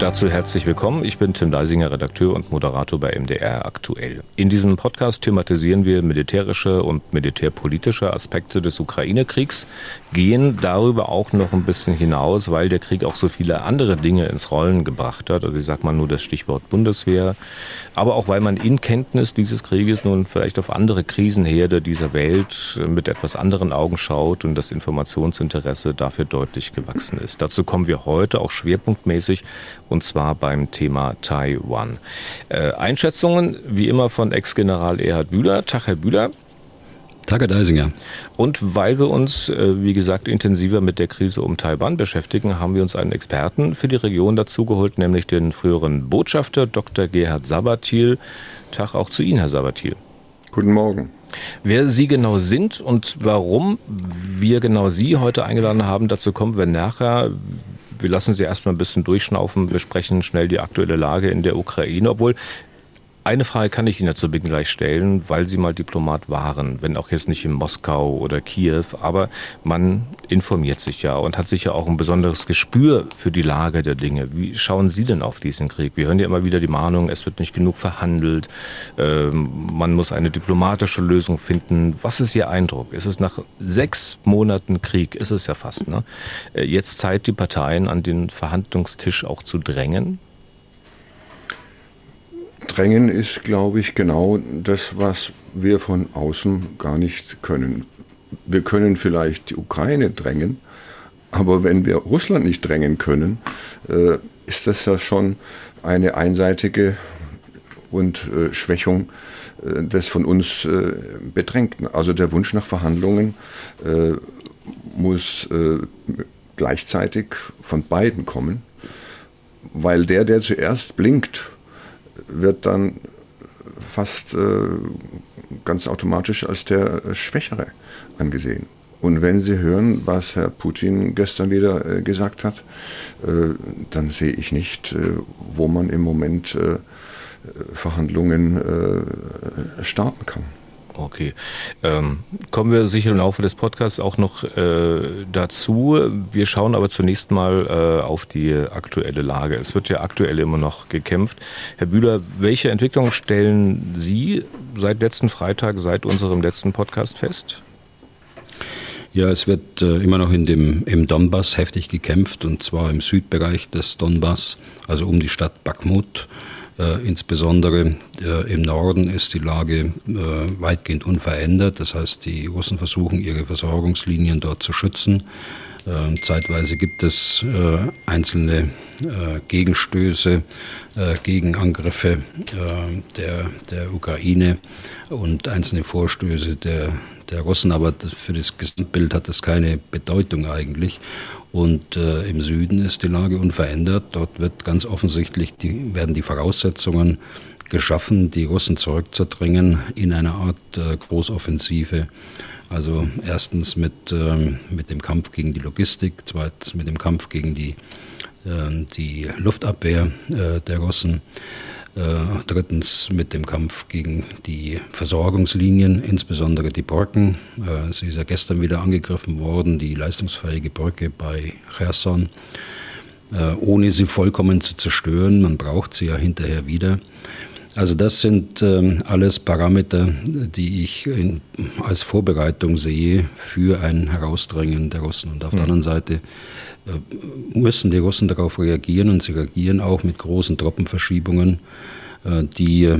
Dazu herzlich willkommen. Ich bin Tim Leisinger, Redakteur und Moderator bei MDR aktuell. In diesem Podcast thematisieren wir militärische und militärpolitische Aspekte des Ukraine-Kriegs, gehen darüber auch noch ein bisschen hinaus, weil der Krieg auch so viele andere Dinge ins Rollen gebracht hat. Also ich sage mal nur das Stichwort Bundeswehr, aber auch weil man in Kenntnis dieses Krieges nun vielleicht auf andere Krisenherde dieser Welt mit etwas anderen Augen schaut und das Informationsinteresse dafür deutlich gewachsen ist. Dazu kommen wir heute auch schwerpunktmäßig und zwar beim Thema Taiwan. Äh, Einschätzungen wie immer von Ex-General Erhard Bühler. Tag, Herr Bühler. Tag, Herr Deisinger. Und weil wir uns, äh, wie gesagt, intensiver mit der Krise um Taiwan beschäftigen, haben wir uns einen Experten für die Region dazugeholt, nämlich den früheren Botschafter Dr. Gerhard Sabatil. Tag auch zu Ihnen, Herr Sabatil. Guten Morgen. Wer Sie genau sind und warum wir genau Sie heute eingeladen haben, dazu kommen wir nachher wir lassen Sie erstmal ein bisschen durchschnaufen, besprechen schnell die aktuelle Lage in der Ukraine, obwohl eine Frage kann ich Ihnen ja zu Beginn gleich stellen, weil Sie mal Diplomat waren, wenn auch jetzt nicht in Moskau oder Kiew, aber man informiert sich ja und hat sicher auch ein besonderes Gespür für die Lage der Dinge. Wie schauen Sie denn auf diesen Krieg? Wir hören ja immer wieder die Mahnung, es wird nicht genug verhandelt, ähm, man muss eine diplomatische Lösung finden. Was ist Ihr Eindruck? Ist es nach sechs Monaten Krieg, ist es ja fast, ne? Äh, jetzt Zeit, die Parteien an den Verhandlungstisch auch zu drängen? Drängen ist, glaube ich, genau das, was wir von außen gar nicht können. Wir können vielleicht die Ukraine drängen, aber wenn wir Russland nicht drängen können, äh, ist das ja schon eine einseitige und äh, Schwächung äh, des von uns Bedrängten. Also der Wunsch nach Verhandlungen muss gleichzeitig von beiden kommen, weil der, der zuerst blinkt, wird dann fast äh, ganz automatisch als der Schwächere angesehen. Und wenn Sie hören, was Herr Putin gestern wieder äh, gesagt hat, äh, dann sehe ich nicht, äh, wo man im Moment äh, Verhandlungen äh, starten kann. Okay. Ähm, kommen wir sicher im Laufe des Podcasts auch noch äh, dazu. Wir schauen aber zunächst mal äh, auf die aktuelle Lage. Es wird ja aktuell immer noch gekämpft. Herr Bühler, welche Entwicklungen stellen Sie seit letzten Freitag, seit unserem letzten Podcast fest? Ja, es wird äh, immer noch in dem, im Donbass heftig gekämpft und zwar im Südbereich des Donbass, also um die Stadt Bakhmut. Äh, insbesondere äh, im Norden ist die Lage äh, weitgehend unverändert. Das heißt, die Russen versuchen, ihre Versorgungslinien dort zu schützen. Ähm, zeitweise gibt es einzelne Gegenstöße, Gegenangriffe der, der Ukraine und einzelne Vorstöße der, der Russen, aber für das Gesamtbild hat das keine Bedeutung eigentlich. Und äh, im Süden ist die Lage unverändert. Dort wird ganz offensichtlich die, werden die Voraussetzungen geschaffen, die Russen zurückzudrängen in eine Art äh, Großoffensive. Also erstens mit, ähm, mit dem Kampf gegen die Logistik, zweitens mit dem Kampf gegen die, äh, die Luftabwehr äh, der Russen. Äh, drittens mit dem Kampf gegen die Versorgungslinien, insbesondere die Brücken. Äh, sie ist ja gestern wieder angegriffen worden, die leistungsfähige Brücke bei Cherson, äh, ohne sie vollkommen zu zerstören. Man braucht sie ja hinterher wieder. Also das sind ähm, alles Parameter, die ich in, als Vorbereitung sehe für ein Herausdrängen der Russen. Und auf mhm. der anderen Seite äh, müssen die Russen darauf reagieren und sie reagieren auch mit großen Truppenverschiebungen, äh, die äh,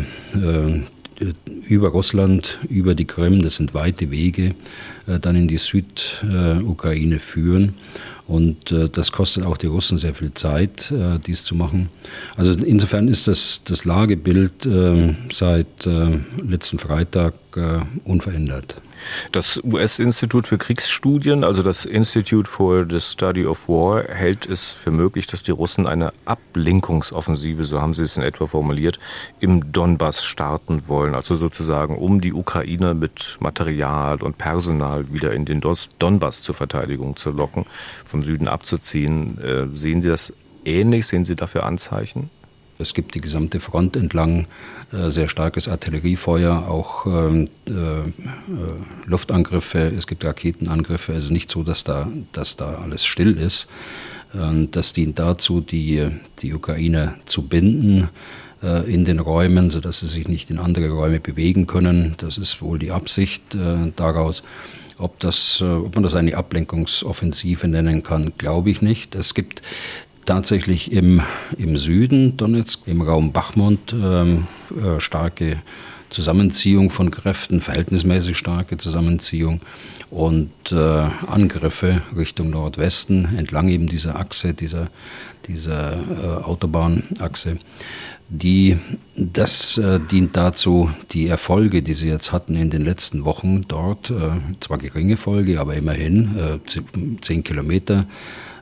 über Russland, über die Krim, das sind weite Wege, dann in die Südukraine führen. Und äh, das kostet auch die Russen sehr viel Zeit, äh, dies zu machen. Also insofern ist das, das Lagebild äh, seit letzten Freitag unverändert. Das US-Institut für Kriegsstudien, also das Institute for the Study of War, hält es für möglich, dass die Russen eine Ablenkungsoffensive, so haben sie es in etwa formuliert, im Donbass starten wollen. Also sozusagen, um die Ukraine mit Material und Personal wieder in den Donbass zur Verteidigung zu locken, vom Süden abzuziehen. Äh, sehen Sie das ähnlich? Sehen Sie dafür Anzeichen? Es gibt die gesamte Front entlang äh, sehr starkes Artilleriefeuer, auch ähm, äh, äh, Luftangriffe, es gibt Raketenangriffe. Es ist nicht so, dass da, dass da alles still ist. Das dient dazu, die, die Ukraine zu binden in den Räumen, sodass sie sich nicht in andere Räume bewegen können. Das ist wohl die Absicht daraus. Ob, das, ob man das eine Ablenkungsoffensive nennen kann, glaube ich nicht. Es gibt tatsächlich im, im Süden Donetsk, im Raum Bachmund, ähm, äh, starke Zusammenziehung von Kräften, verhältnismäßig starke Zusammenziehung und äh, Angriffe Richtung Nordwesten entlang eben dieser Achse, dieser, dieser äh, Autobahnachse. Die, das äh, dient dazu, die Erfolge, die sie jetzt hatten in den letzten Wochen dort, äh, zwar geringe Folge, aber immerhin äh, zehn Kilometer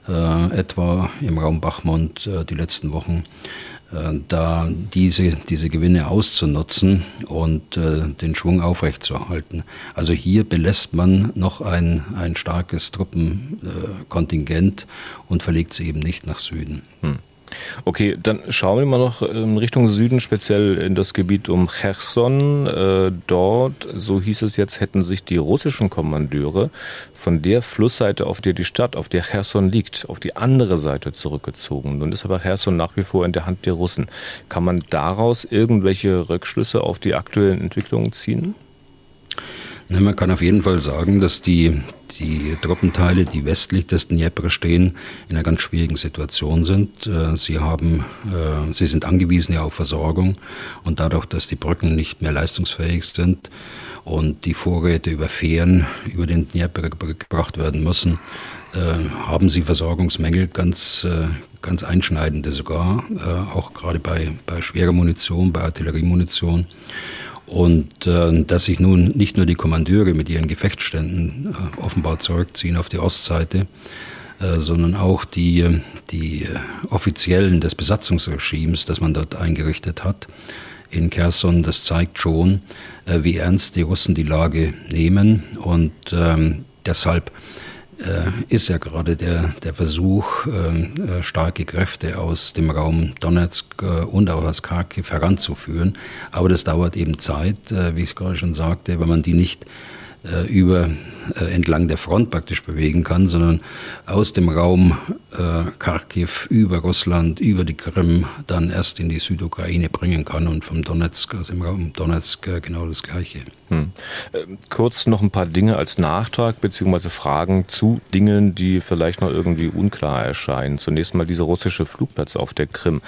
etwa im Raum Bachmund äh, die letzten Wochen, äh, da diese, diese Gewinne auszunutzen und den Schwung aufrechtzuerhalten. Also hier belässt man noch ein, ein starkes Truppenkontingent und verlegt sie eben nicht nach Süden. Hm. Okay, dann schauen wir mal noch in Richtung Süden, speziell in das Gebiet um Cherson. Äh, dort, so hieß es jetzt, hätten sich die russischen Kommandeure von der Flussseite, auf der die Stadt, auf der Cherson liegt, auf die andere Seite zurückgezogen. Nun ist aber Cherson nach wie vor in der Hand der Russen. Kann man daraus irgendwelche Rückschlüsse auf die aktuellen Entwicklungen ziehen? Na, man kann auf jeden Fall sagen, dass die, die Truppenteile, die westlich des Dnieper stehen, in einer ganz schwierigen Situation sind. Äh, sie haben, äh, sie sind angewiesen ja auf Versorgung und dadurch, dass die Brücken nicht mehr leistungsfähig sind und die Vorräte über Fähren über den Dnieper gebracht werden müssen, äh, haben sie Versorgungsmängel, ganz, ganz einschneidende sogar, auch gerade bei, bei schwerer Munition, bei Artilleriemunition. Und äh, dass sich nun nicht nur die Kommandeure mit ihren Gefechtsständen äh, offenbar zurückziehen auf die Ostseite, äh, sondern auch die, die Offiziellen des Besatzungsregimes, das man dort eingerichtet hat in Kherson, das zeigt schon, äh, wie ernst die Russen die Lage nehmen. Und ähm, deshalb äh, ist ja gerade der, der Versuch, ähm, äh, starke Kräfte aus dem Raum Donetsk äh, und auch aus Kharkiv heranzuführen. Aber das dauert eben Zeit, äh, wie ich es gerade schon sagte, wenn man die nicht äh, über äh, entlang der Front praktisch bewegen kann, sondern aus dem Raum äh, Kharkiv über Russland, über die Krim dann erst in die Südukraine bringen kann und vom Donetsk, aus dem Raum Donetsk äh, genau das Gleiche. Hm. Äh, kurz noch ein paar Dinge als Nachtrag beziehungsweise Fragen zu Dingen, die vielleicht noch irgendwie unklar erscheinen. Zunächst mal dieser russische Flugplatz auf der Krim.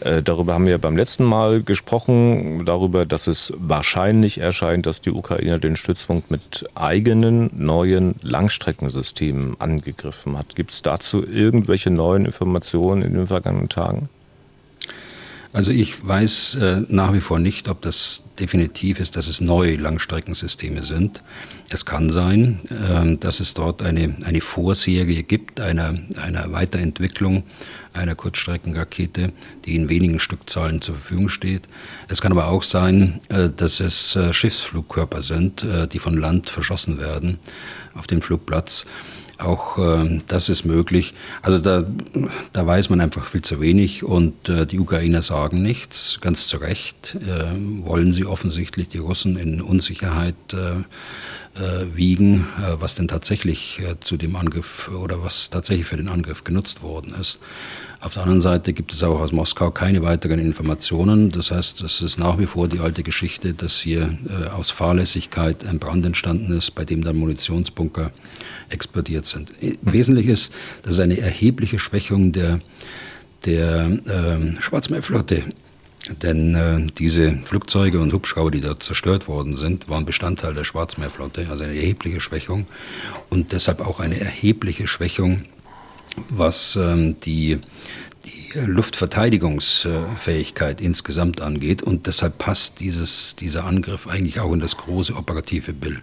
Äh, darüber haben wir beim letzten Mal gesprochen, darüber, dass es wahrscheinlich erscheint, dass die Ukraine den Stützpunkt mit eigenen neuen Langstreckensystemen angegriffen hat. Gibt es dazu irgendwelche neuen Informationen in den vergangenen Tagen? Also ich weiß äh, nach wie vor nicht, ob das definitiv ist, dass es neue Langstreckensysteme sind. Es kann sein, äh, dass es dort eine, eine Vorserie gibt, einer, einer Weiterentwicklung einer Kurzstreckenrakete, die in wenigen Stückzahlen zur Verfügung steht. Es kann aber auch sein, äh, dass es äh, Schiffsflugkörper sind, die von Land verschossen werden auf dem Flugplatz. Auch äh, das ist möglich. Also da, da weiß man einfach viel zu wenig und äh, die Ukrainer sagen nichts, ganz zu Recht. Äh, wollen sie offensichtlich die Russen in Unsicherheit äh, wiegen, äh, was denn tatsächlich äh, zu dem Angriff oder was tatsächlich für den Angriff genutzt worden ist. Auf der anderen Seite gibt es auch aus Moskau keine weiteren Informationen. Das heißt, es ist nach wie vor die alte Geschichte, dass hier äh, aus Fahrlässigkeit ein Brand entstanden ist, bei dem dann Munitionsbunker explodiert sind. Wesentlich ist, dass eine erhebliche Schwächung der, der äh, Schwarzmeerflotte denn äh, diese Flugzeuge und Hubschrauber, die dort zerstört worden sind, waren Bestandteil der Schwarzmeerflotte, also eine erhebliche Schwächung und deshalb auch eine erhebliche Schwächung, was ähm, die, die Luftverteidigungsfähigkeit insgesamt angeht. Und deshalb passt dieses, dieser Angriff eigentlich auch in das große operative Bild.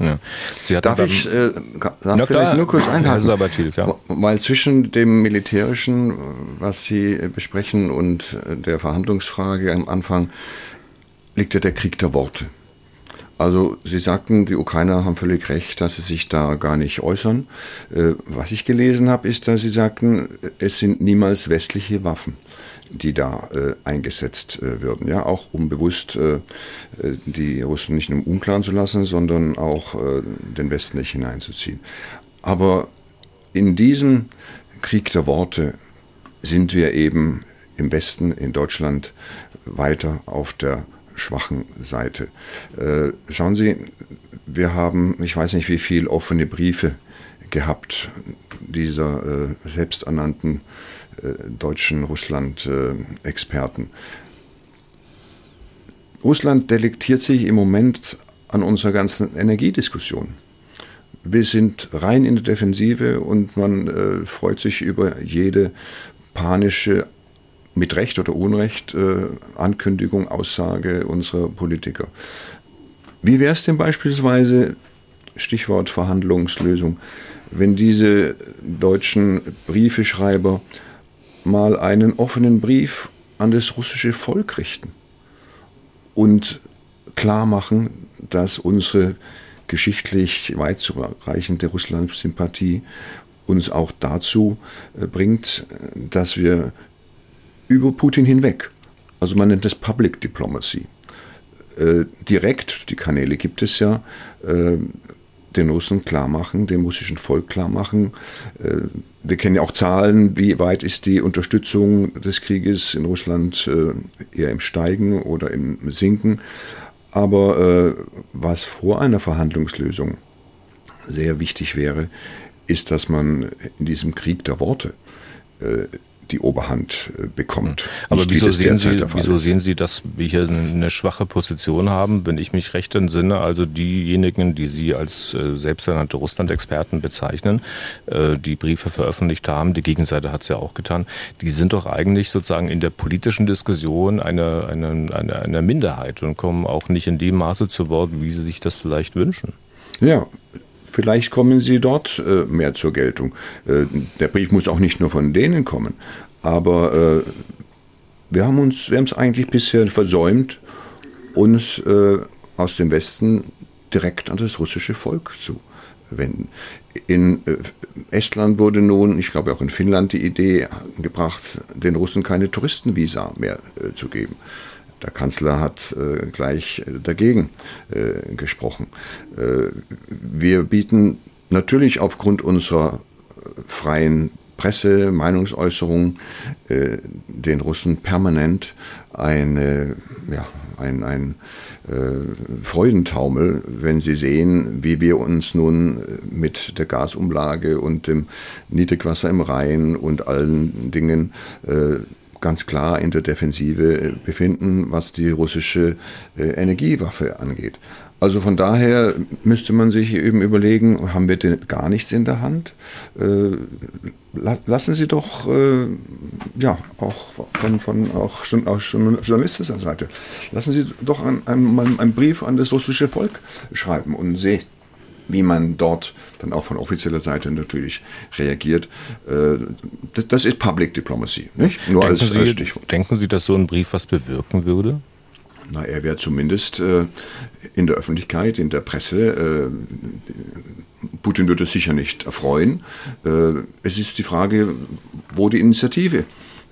Ja. darf ich äh, darf vielleicht nur kurz? Sabatil, ja. Weil zwischen dem Militärischen, was Sie besprechen, und der Verhandlungsfrage am Anfang liegt ja der Krieg der Worte. Also Sie sagten, die Ukrainer haben völlig recht, dass sie sich da gar nicht äußern. Äh, was ich gelesen habe, ist, dass Sie sagten, es sind niemals westliche Waffen. Die da äh, eingesetzt äh, würden. Ja, auch um bewusst äh, äh die Russen nicht im Unklaren zu lassen, sondern auch äh, den Westen nicht hineinzuziehen. Aber in diesem Krieg der Worte sind wir eben im Westen, in Deutschland, weiter auf der schwachen Seite. Äh, schauen Sie, wir haben, ich weiß nicht wie viele offene Briefe gehabt dieser selbsternannten deutschen Russland-Experten. Russland delektiert sich im Moment an unserer ganzen Energiediskussion. Wir sind rein in der Defensive und man äh, freut sich über jede panische, mit Recht oder Unrecht, äh, Ankündigung, Aussage unserer Politiker. Wie wäre es denn beispielsweise, Stichwort Verhandlungslösung, wenn diese deutschen Briefeschreiber mal einen offenen Brief an das russische Volk richten und klar machen, dass unsere geschichtlich weit zurückreichende Russland-Sympathie uns auch dazu äh, bringt, dass wir über Putin hinweg, also man nennt das Public Diplomacy, äh, direkt, die Kanäle gibt es ja, äh, den Russen klar machen, dem russischen Volk klar machen. Äh, wir kennen ja auch Zahlen, wie weit ist die Unterstützung des Krieges in Russland äh, eher im Steigen oder im Sinken. Aber äh, was vor einer Verhandlungslösung sehr wichtig wäre, ist, dass man in diesem Krieg der Worte die Oberhand äh, bekommt. Aber wieso sehen, Sie, wieso sehen Sie, dass wir hier eine schwache Position haben, wenn ich mich recht entsinne? Also diejenigen, die Sie als äh, selbsternannte Russland-Experten bezeichnen, äh, die Briefe veröffentlicht haben, die Gegenseite hat es ja auch getan, die sind doch eigentlich sozusagen in der politischen Diskussion eine, eine, eine, eine Minderheit und kommen auch nicht in dem Maße zu Wort, wie sie sich das vielleicht wünschen. Ja, Vielleicht kommen sie dort äh, mehr zur Geltung. Äh, der Brief muss auch nicht nur von denen kommen, aber äh, wir haben uns, wir haben es eigentlich bisher versäumt, uns aus dem Westen direkt an das russische Volk zu wenden. In Estland wurde nun, ich glaube auch in Finnland, die Idee gebracht, den Russen keine Touristenvisa mehr zu geben. Der Kanzler hat äh, gleich äh, dagegen äh, gesprochen. Äh, wir bieten natürlich aufgrund unserer freien Presse, Meinungsäußerung äh, den Russen permanent eine, ja, ein, ein äh, Freudentaumel, wenn sie sehen, wie wir uns nun mit der Gasumlage und dem Niedrigwasser im Rhein und allen Dingen äh, ganz klar in der Defensive äh, befinden, was die russische äh, Energiewaffe angeht. Also von daher müsste man sich eben überlegen, haben wir denn gar nichts in der Hand? Äh, lassen Sie doch, ja, auch von, von auch, auch journalistischer Seite, lassen Sie doch einen, einen, einen Brief an das russische Volk schreiben und sehen, wie man dort dann auch von offizieller Seite natürlich reagiert. Äh, das, ist Public Diplomacy, nicht? Nur denken als, als Stichwort. Denken Sie, dass so ein Brief was bewirken würde? Na, er wäre zumindest äh, in der Öffentlichkeit, in der Presse. Äh, Putin würde es sicher nicht erfreuen. es ist die Frage, wo die Initiative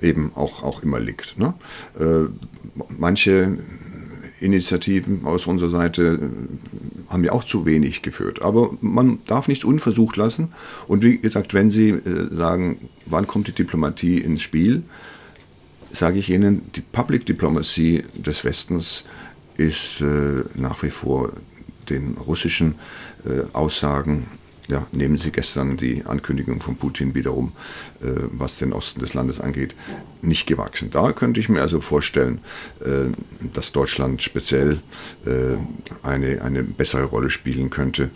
eben auch, auch immer liegt. Ne? manche Initiativen aus unserer Seite äh, haben ja auch zu wenig geführt. Aber man darf nichts unversucht lassen. Und wie gesagt, wenn Sie äh, sagen, wann kommt die Diplomatie ins Spiel, sage ich Ihnen, die Public Diplomacy des Westens ist äh, nach wie vor den russischen Aussagen ja, nehmen Sie gestern die Ankündigung von Putin wiederum, äh, was den Osten des Landes angeht, nicht gewachsen. Da könnte ich mir also vorstellen, äh, dass Deutschland speziell äh, eine, eine bessere Rolle spielen könnte,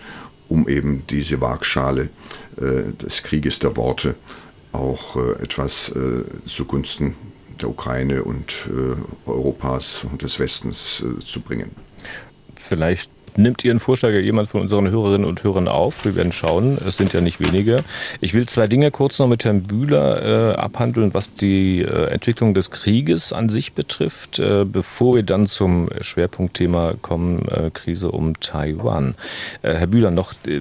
um eben diese Waagschale äh, des Krieges der Worte auch äh, etwas äh, zugunsten der Ukraine und Europas und des Westens zu bringen. Vielleicht nimmt Ihren Vorschlag jemand von unseren Hörerinnen und Hörern auf. Wir werden schauen. Es sind ja nicht wenige. Ich will zwei Dinge kurz noch mit Herrn Bühler äh, abhandeln, was die äh, Entwicklung des Krieges an sich betrifft, äh, bevor wir dann zum Schwerpunktthema kommen, äh, Krise um Taiwan. Äh, Herr Bühler, noch äh,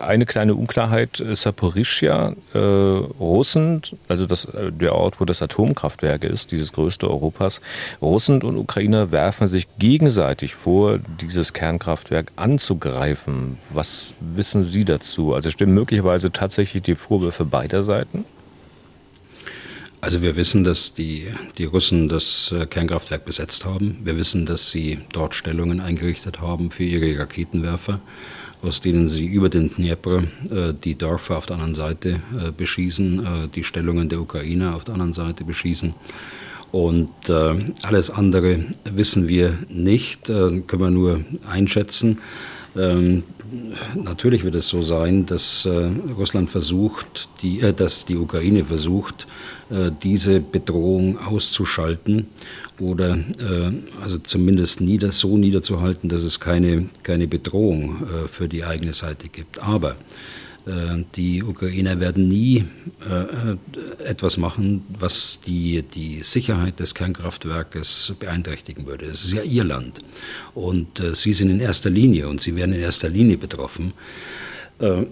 eine kleine Unklarheit, Saporischia, äh, Russen, also das, äh, der Ort, wo das Atomkraftwerk ist, dieses größte Europas, Russen und Ukrainer werfen sich gegenseitig vor, dieses Kernkraftwerk anzugreifen. Was wissen Sie dazu? Also stimmen möglicherweise tatsächlich die Vorwürfe beider Seiten? Also wir wissen, dass die, die Russen das äh, Kernkraftwerk besetzt haben. Wir wissen, dass sie dort Stellungen eingerichtet haben für ihre Raketenwerfer, aus denen sie über den Dnepr äh, die Dörfer auf der anderen Seite äh, beschießen, die Stellungen der Ukraine auf der anderen Seite beschießen. Und alles andere wissen wir nicht, können wir nur einschätzen. Ähm, natürlich wird es so sein, dass äh, Russland versucht, die, äh, dass die Ukraine versucht, äh, diese Bedrohung auszuschalten oder also zumindest nieder, so niederzuhalten, dass es keine, keine Bedrohung für die eigene Seite gibt. Aber die Ukrainer werden nie äh, etwas machen, was die, die Sicherheit des Kernkraftwerkes beeinträchtigen würde. Es ist ja ihr Land. Und äh, sie sind in erster Linie und sie werden in erster Linie betroffen.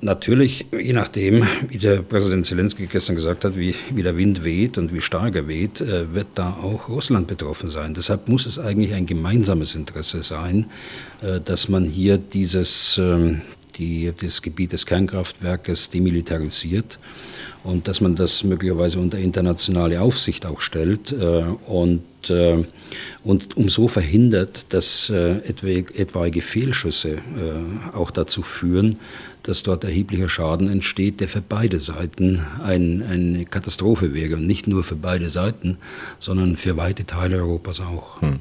Natürlich, je nachdem, wie der Präsident Zelensky gestern gesagt hat, wie, wie der Wind weht und wie stark er weht, wird da auch Russland betroffen sein. Deshalb muss es eigentlich ein gemeinsames Interesse sein, dass man hier dieses, ähm, die, das Gebiet des Kernkraftwerkes demilitarisiert und dass man das möglicherweise unter internationale Aufsicht auch stellt äh, und, äh, und um so verhindert, dass äh, etwaige Fehlschüsse äh, auch dazu führen, dass dort erheblicher Schaden entsteht, der für beide Seiten ein, eine Katastrophe wäre. Und nicht nur für beide Seiten, sondern für weite Teile Europas auch. Hm.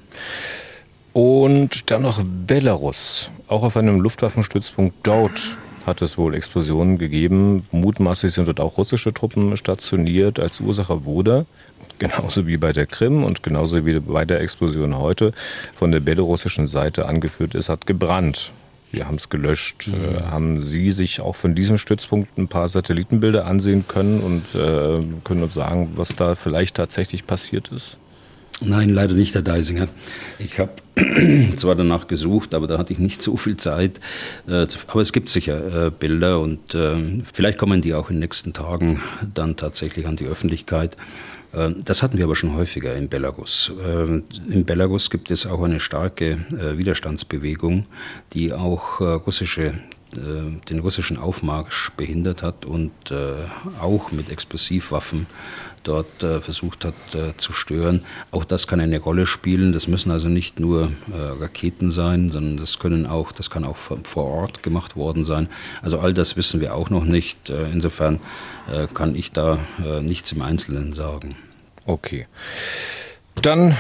Und dann noch Belarus. Auch auf einem Luftwaffenstützpunkt dort hat es wohl Explosionen gegeben. Mutmaßlich sind dort auch russische Truppen stationiert. Als Ursache wurde, genauso wie bei der Krim und genauso wie bei der Explosion heute, von der belarussischen Seite angeführt, es hat gebrannt. Wir haben es gelöscht. Mhm. Äh, haben Sie sich auch von diesem Stützpunkt ein paar Satellitenbilder ansehen können und äh, können uns sagen, was da vielleicht tatsächlich passiert ist? Nein, leider nicht, Herr Deisinger. Ich habe zwar danach gesucht, aber da hatte ich nicht so viel Zeit. Äh, aber es gibt sicher äh, Bilder und äh, vielleicht kommen die auch in den nächsten Tagen dann tatsächlich an die Öffentlichkeit. Das hatten wir aber schon häufiger in Belarus. In Belarus gibt es auch eine starke Widerstandsbewegung, die auch russische den russischen Aufmarsch behindert hat und auch mit Explosivwaffen dort äh, versucht hat äh, zu stören. Auch das kann eine Rolle spielen. Das müssen also nicht nur äh, Raketen sein, sondern das können auch, das kann auch vor Ort gemacht worden sein. Also all das wissen wir auch noch nicht. Äh, insofern äh, kann ich da äh, nichts im Einzelnen sagen. Okay. Dann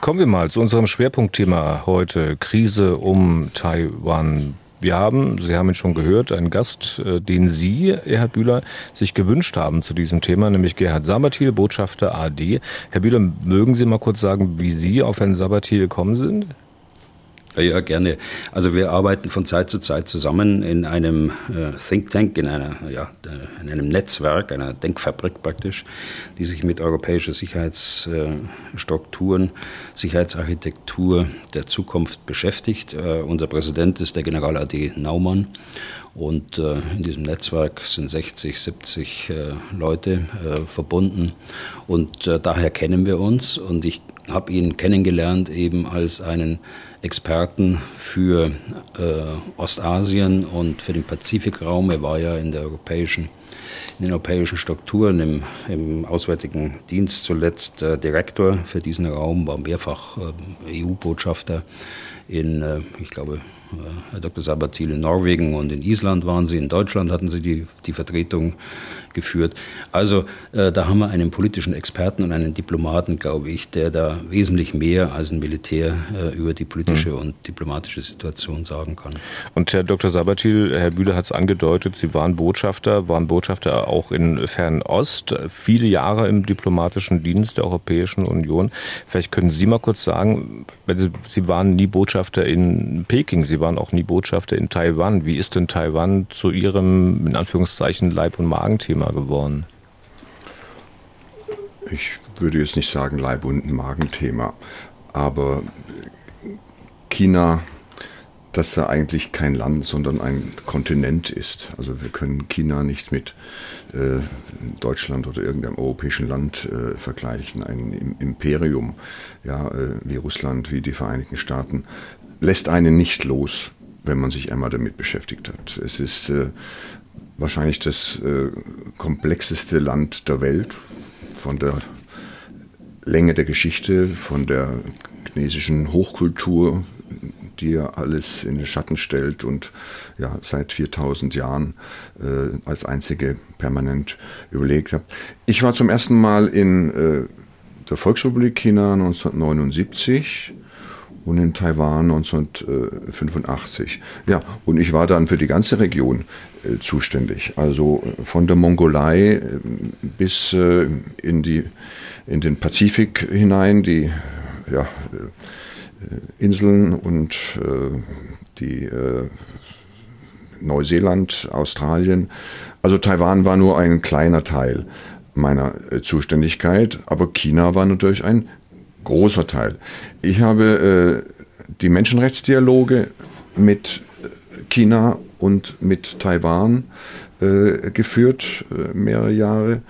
kommen wir mal zu unserem Schwerpunktthema heute, Krise um Taiwan. Wir haben, Sie haben ihn schon gehört, einen Gast, äh, den Sie, Herr Bühler, sich gewünscht haben zu diesem Thema, nämlich Gerhard Sabatil, Botschafter AD. Herr Bühler, mögen Sie mal kurz sagen, wie Sie auf Herrn Sabatil gekommen sind? Ja, gerne. Also wir arbeiten von Zeit zu Zeit zusammen in einem äh, Think Tank, in, einer, ja, in einem Netzwerk, einer Denkfabrik praktisch, die sich mit europäischer Sicherheitsstrukturen, Sicherheitsarchitektur der Zukunft beschäftigt. Äh, unser Präsident ist der General AD Naumann und äh, in diesem Netzwerk sind 60, 70 äh, Leute äh, verbunden und äh, daher kennen wir uns und ich habe ihn kennengelernt eben als einen Experten für äh, Ostasien und für den Pazifikraum. Er war ja in europäischen in den europäischen Strukturen, im, im Auswärtigen Dienst zuletzt äh, Direktor für diesen Raum, war mehrfach äh, EU-Botschafter in, äh, ich glaube, äh, Herr Dr. Sabatil in Norwegen und in Island waren sie, in Deutschland hatten sie die, die Vertretung geführt. Also äh, da haben wir einen politischen Experten und einen Diplomaten, glaube ich, der da wesentlich mehr als ein Militär äh, über die politische mhm. und diplomatische Situation sagen kann. Und Herr Dr. Sabatil, Herr Bühler hat es angedeutet, Sie waren Botschafter, waren Botschafter auch in Fernost, viele Jahre im diplomatischen Dienst der Europäischen Union. Vielleicht können Sie mal kurz sagen, Sie waren nie Botschafter in Peking, Sie waren auch nie Botschafter in Taiwan. Wie ist denn Taiwan zu Ihrem, in Anführungszeichen, Leib- und Magenthema Thema geworden? Ich würde jetzt nicht sagen Leib- und Magenthema, aber China, dass er eigentlich kein Land, sondern ein Kontinent ist. Also wir können China nicht mit äh, Deutschland oder irgendeinem europäischen Land äh, vergleichen. Ein Imperium, ja, äh, wie Russland, wie die Vereinigten Staaten, lässt einen nicht los, wenn man sich einmal damit beschäftigt hat. Es ist äh, wahrscheinlich das äh, komplexeste Land der Welt von der Länge der Geschichte, von der chinesischen Hochkultur, die ja alles in den Schatten stellt und ja seit 4000 Jahren äh, als einzige permanent überlegt hat. Ich war zum ersten Mal in äh, der Volksrepublik China 1979 und in Taiwan 1985. Ja, und ich war dann für die ganze Region zuständig. Also äh, von der Mongolei äh, bis äh, in, die, in den Pazifik hinein, die ja, äh, Inseln und äh, die Neuseeland, Australien. Also Taiwan war nur ein kleiner Teil meiner Zuständigkeit, aber China war natürlich ein großer Teil. Ich habe äh, die Menschenrechtsdialoge mit China und mit Taiwan äh, geführt, äh, mehrere Jahre.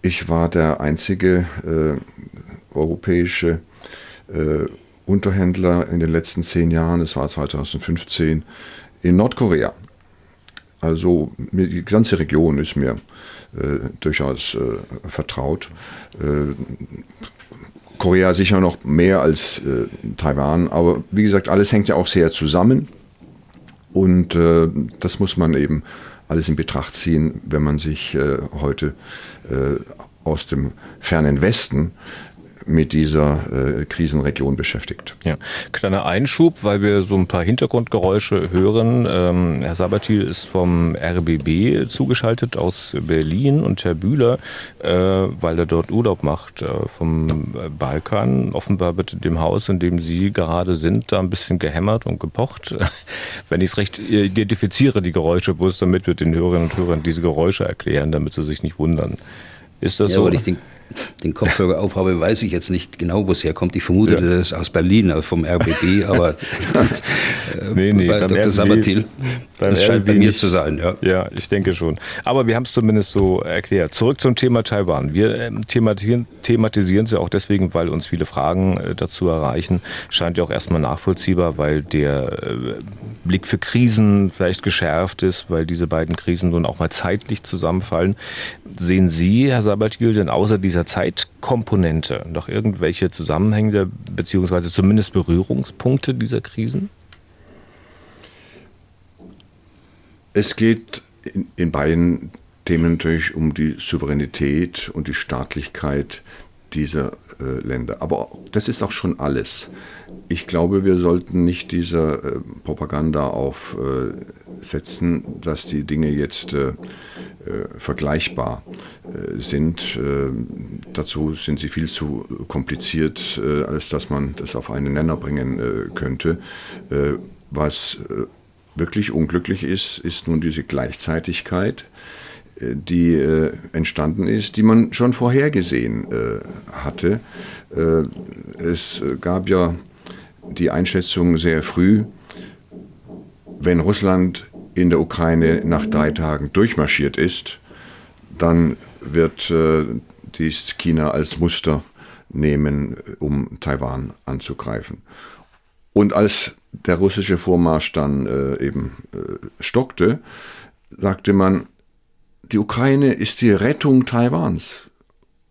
Ich war der einzige äh, europäische äh, Unterhändler in den letzten zehn Jahren, es war 2015, in Nordkorea. Also die ganze Region ist mir äh, durchaus äh, vertraut. Äh, Korea sicher noch mehr als Taiwan, aber wie gesagt, alles hängt ja auch sehr zusammen und äh, das muss man eben alles in Betracht ziehen, wenn man sich äh, heute äh, aus dem fernen Westen mit dieser äh, Krisenregion beschäftigt. Ja, kleiner Einschub, weil wir so ein paar Hintergrundgeräusche hören. Ähm, Herr Sabatil ist vom RBB zugeschaltet aus Berlin und Herr Bühler, äh, weil er dort Urlaub macht äh, vom Balkan. Offenbar wird in dem Haus, in dem Sie gerade sind, da ein bisschen gehämmert und gepocht. Wenn ich es recht identifiziere, die Geräusche, bloß damit wir den Hörerinnen und Hörern diese Geräusche erklären, damit sie sich nicht wundern. Ist das ja, so? Den Kopfhörer aufhabe, weiß ich jetzt nicht genau, wo es herkommt. Ich vermute, ja. das ist aus Berlin, also vom RBB, aber äh, nee, nee, bei Dr. RBB, Sabatil, das scheint RBB bei mir nicht, zu sein. Ja. ja, ich denke schon. Aber wir haben es zumindest so erklärt. Zurück zum Thema Taiwan. Wir ähm, thematisieren, thematisieren sie auch deswegen, weil uns viele Fragen äh, dazu erreichen. Scheint ja auch erstmal nachvollziehbar, weil der äh, Blick für Krisen vielleicht geschärft ist, weil diese beiden Krisen nun auch mal zeitlich zusammenfallen. Sehen Sie, Herr Sabatil, denn außer dieser Zeitkomponente noch irgendwelche Zusammenhänge beziehungsweise zumindest Berührungspunkte dieser Krisen? Es geht in, in beiden Themen natürlich um die Souveränität und die Staatlichkeit dieser äh, Länder. Aber das ist auch schon alles. Ich glaube, wir sollten nicht dieser äh, Propaganda aufsetzen, äh, dass die Dinge jetzt äh, äh, vergleichbar äh, sind. dazu sind sie viel zu kompliziert, als dass man das auf einen Nenner bringen könnte. was wirklich unglücklich ist, ist nun diese Gleichzeitigkeit die äh, entstanden ist, die man schon vorhergesehen äh, hatte. Äh, es gab ja die Einschätzung sehr früh, wenn Russland in der Ukraine nach drei Tagen durchmarschiert ist, dann wird äh, dies China als Muster nehmen, um Taiwan anzugreifen. Und als der russische Vormarsch dann äh, eben äh, stockte, sagte man, die Ukraine ist die Rettung Taiwans,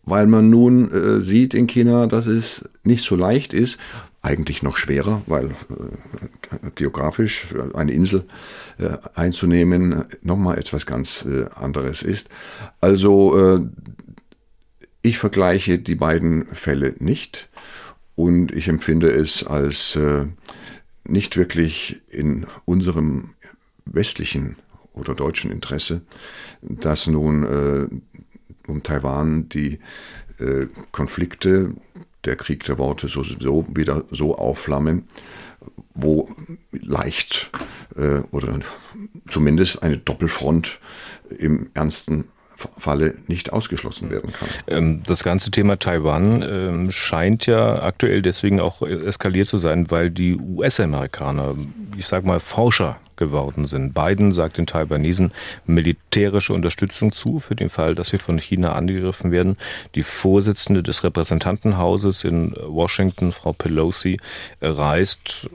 weil man nun äh, sieht in China, dass es nicht so leicht ist, eigentlich noch schwerer, weil äh, geografisch eine Insel äh, einzunehmen nochmal etwas ganz äh, anderes ist. Also äh, ich vergleiche die beiden Fälle nicht und ich empfinde es als äh, nicht wirklich in unserem westlichen oder deutschen Interesse, dass nun äh, um Taiwan die äh, Konflikte, der Krieg der Worte sowieso wieder so aufflammen, wo leicht äh, oder zumindest eine Doppelfront im ernsten Falle nicht ausgeschlossen werden kann. Ähm, das ganze Thema Taiwan ähm, scheint ja aktuell deswegen auch eskaliert zu sein, weil die US-Amerikaner, ich sag mal, Forscher geworden sind. Biden sagt den Taiwanesen militärische Unterstützung zu für den Fall, dass sie von China angegriffen werden. Die Vorsitzende des Repräsentantenhauses in Washington, Frau Pelosi, reist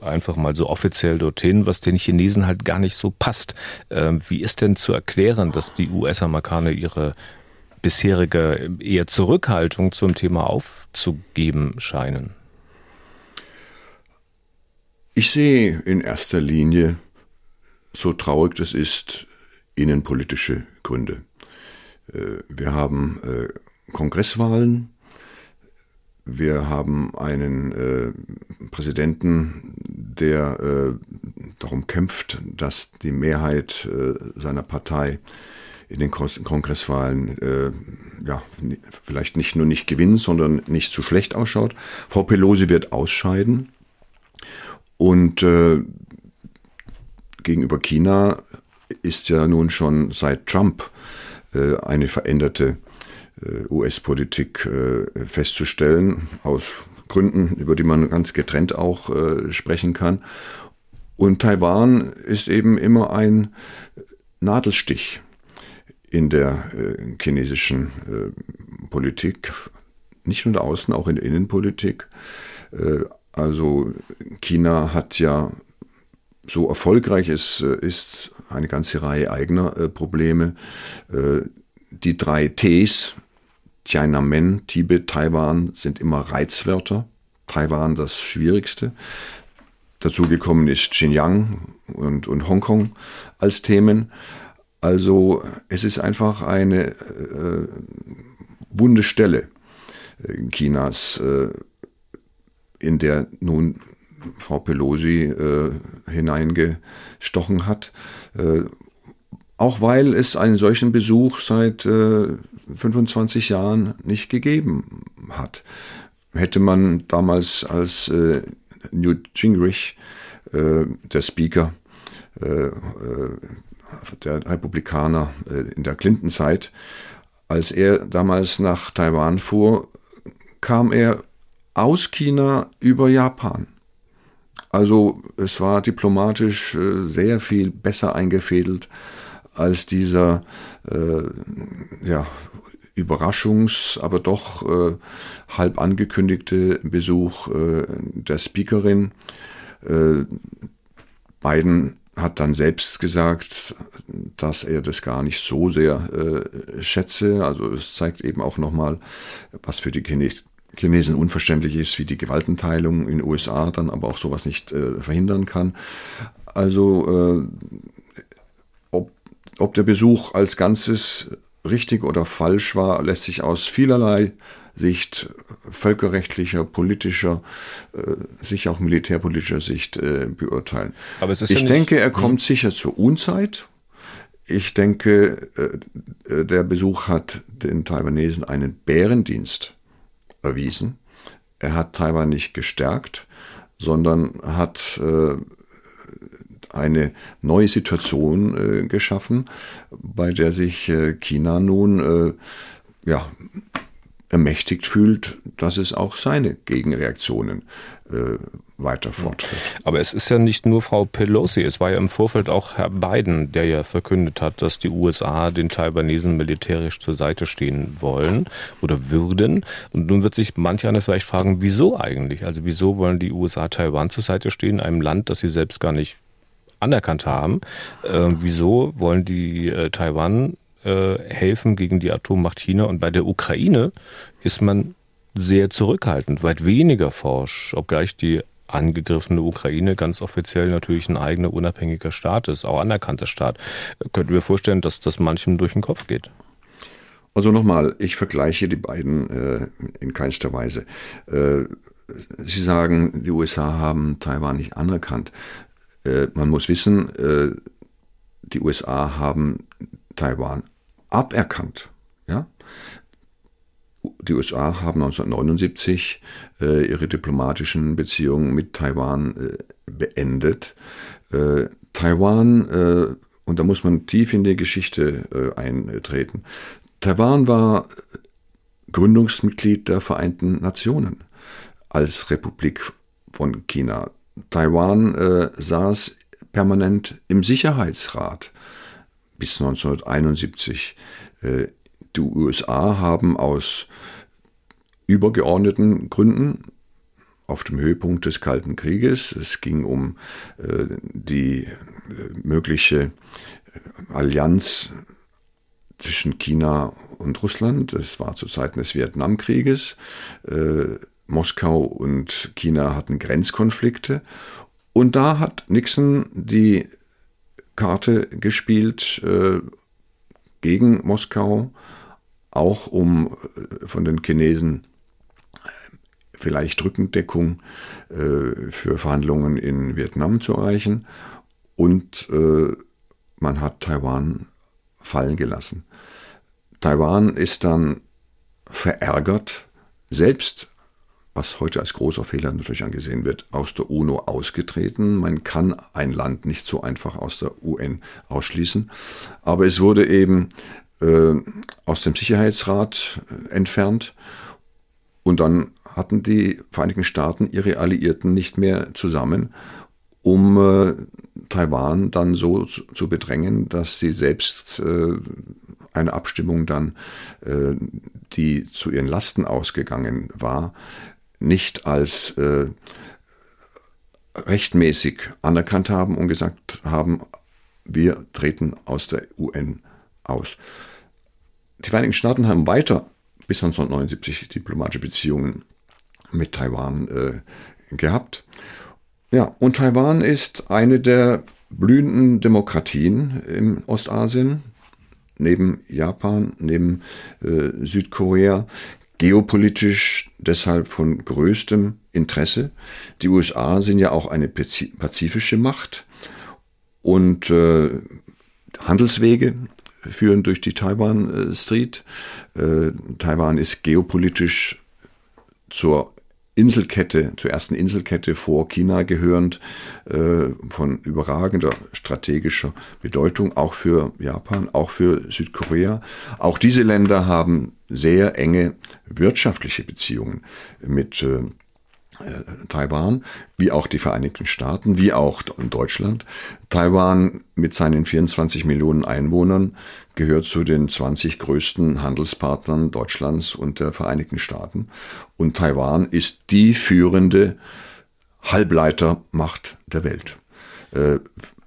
einfach mal so offiziell dorthin, was den Chinesen halt gar nicht so passt. Ähm, wie ist denn zu erklären, dass die US-Amerikaner ihre bisherige eher Zurückhaltung zum Thema aufzugeben scheinen? Ich sehe in erster Linie, so traurig das ist, innenpolitische Gründe. Äh, wir haben äh, Kongresswahlen, wir haben einen äh, Präsidenten, der darum kämpft, dass die Mehrheit seiner Partei in den Kongresswahlen äh, ja, vielleicht nicht nur nicht gewinnt, sondern nicht zu schlecht ausschaut. Frau Pelosi wird ausscheiden. Und äh, gegenüber China ist ja nun schon seit Trump äh, eine veränderte äh, US-Politik äh, festzustellen, aus Gründen, über die man ganz getrennt auch äh, sprechen kann. Und Taiwan ist eben immer ein Nadelstich in der chinesischen Politik, nicht nur der Außen, auch in der Innenpolitik. Also China hat ja so erfolgreich es ist, eine ganze Reihe eigener Probleme. Die drei Ts, Tiananmen, Tibet, Taiwan sind immer Reizwörter. Taiwan das Schwierigste. Dazu gekommen ist Xinjiang und, und Hongkong als Themen. Also es ist einfach eine äh, wunde Stelle äh, Chinas, äh, in der nun Frau Pelosi äh, hineingestochen hat. Äh, auch weil es einen solchen Besuch seit äh, 25 Jahren nicht gegeben hat. Hätte man damals als äh, Newt Gingrich, äh, der Speaker äh, äh der Republikaner in der Clinton-Zeit, als er damals nach Taiwan fuhr, kam er aus China über Japan. Also es war diplomatisch äh, sehr viel besser eingefädelt als dieser äh, ja, Überraschungs-, aber doch äh, halb angekündigte Besuch äh, der Speakerin. Äh, Biden hat dann selbst gesagt, dass er das gar nicht so sehr äh, schätze. Also es zeigt eben auch nochmal, was für die Chines Chinesen unverständlich ist, wie die Gewaltenteilung in den USA dann aber auch sowas nicht äh, verhindern kann. Also äh, ob, ob der Besuch als Ganzes richtig oder falsch war, lässt sich aus vielerlei Sicht völkerrechtlicher, politischer, äh, sicher auch militärpolitischer Sicht äh, beurteilen. Aber es ist ich ja denke, er kommt hm. sicher zur Unzeit. Ich denke, äh, äh, der Besuch hat den Taiwanesen einen Bärendienst erwiesen. Er hat Taiwan nicht gestärkt, sondern hat äh, eine neue Situation äh, geschaffen, bei der sich äh, China nun äh, ja, ermächtigt fühlt, dass es auch seine Gegenreaktionen äh, weiter fortführt. Aber es ist ja nicht nur Frau Pelosi, es war ja im Vorfeld auch Herr Biden, der ja verkündet hat, dass die USA den Taiwanesen militärisch zur Seite stehen wollen oder würden. Und nun wird sich manch einer vielleicht fragen, wieso eigentlich? Also wieso wollen die USA Taiwan zur Seite stehen, einem Land, das sie selbst gar nicht anerkannt haben. Äh, wieso wollen die äh, Taiwan äh, helfen gegen die Atommacht China? Und bei der Ukraine ist man sehr zurückhaltend, weit weniger forsch, obgleich die angegriffene Ukraine ganz offiziell natürlich ein eigener unabhängiger Staat ist, auch anerkannter Staat. Könnten wir vorstellen, dass das manchem durch den Kopf geht? Also nochmal, ich vergleiche die beiden äh, in keinster Weise. Äh, Sie sagen, die USA haben Taiwan nicht anerkannt. Äh, man muss wissen, äh, die USA haben Taiwan aberkannt. Ja? Die USA haben 1979 äh, ihre diplomatischen Beziehungen mit Taiwan äh, beendet. Äh, Taiwan und da muss man tief in die Geschichte äh, eintreten. Taiwan war Gründungsmitglied der Vereinten Nationen als Republik von China. Taiwan äh, saß permanent im Sicherheitsrat bis 1971. Äh, die USA haben aus übergeordneten Gründen auf dem Höhepunkt des Kalten Krieges, es ging um äh, die äh, mögliche Allianz zwischen China und Russland. Es war zu Zeiten des Vietnamkrieges. Moskau und China hatten Grenzkonflikte. Und da hat Nixon die Karte gespielt äh, gegen Moskau, auch um äh, von den Chinesen vielleicht Rückendeckung äh, für Verhandlungen in Vietnam zu erreichen. Und äh, man hat Taiwan fallen gelassen. Taiwan ist dann verärgert, selbst was heute als großer Fehler natürlich angesehen wird, aus der UNO ausgetreten. Man kann ein Land nicht so einfach aus der UN ausschließen. Aber es wurde eben äh, aus dem Sicherheitsrat äh, entfernt und dann hatten die Vereinigten Staaten ihre Alliierten nicht mehr zusammen, um äh, Taiwan dann so zu, zu, bedrängen, dass sie selbst äh, eine Abstimmung dann, äh, die zu ihren Lasten ausgegangen war, nicht als äh, rechtmäßig anerkannt haben und gesagt haben, wir treten aus der UN aus. Die Vereinigten Staaten haben weiter bis 1979 diplomatische Beziehungen mit Taiwan äh, gehabt. Ja, und Taiwan ist eine der blühenden Demokratien im Ostasien, neben Japan, neben äh, Südkorea, geopolitisch deshalb von größtem Interesse. Die USA sind ja auch eine pazifische Macht und äh, Handelswege führen durch die Taiwan Street. Äh, Taiwan ist geopolitisch zur Inselkette, zur ersten Inselkette vor China gehörend, äh, von überragender strategischer Bedeutung, auch für Japan, auch für Südkorea. Auch diese Länder haben sehr enge wirtschaftliche Beziehungen mit äh, äh, Taiwan, wie auch die Vereinigten Staaten, wie auch Deutschland. Taiwan mit seinen 24 Millionen Einwohnern gehört zu den 20 größten Handelspartnern Deutschlands und der Vereinigten Staaten. Und Taiwan ist die führende Halbleitermacht der Welt. Äh,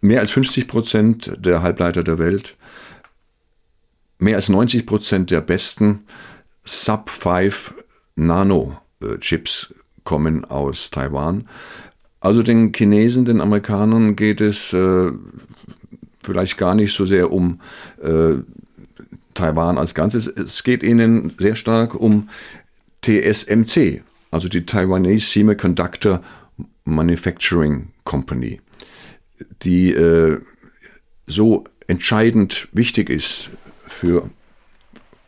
mehr als 50 Prozent der Halbleiter der Welt, mehr als 90 Prozent der besten Sub-5 Nano-Chips kommen aus Taiwan. Also den Chinesen, den Amerikanern geht es äh, vielleicht gar nicht so sehr um äh, Taiwan als Ganzes. Es geht ihnen sehr stark um TSMC, also die Taiwanese Semiconductor Manufacturing Company, die äh, so entscheidend wichtig ist für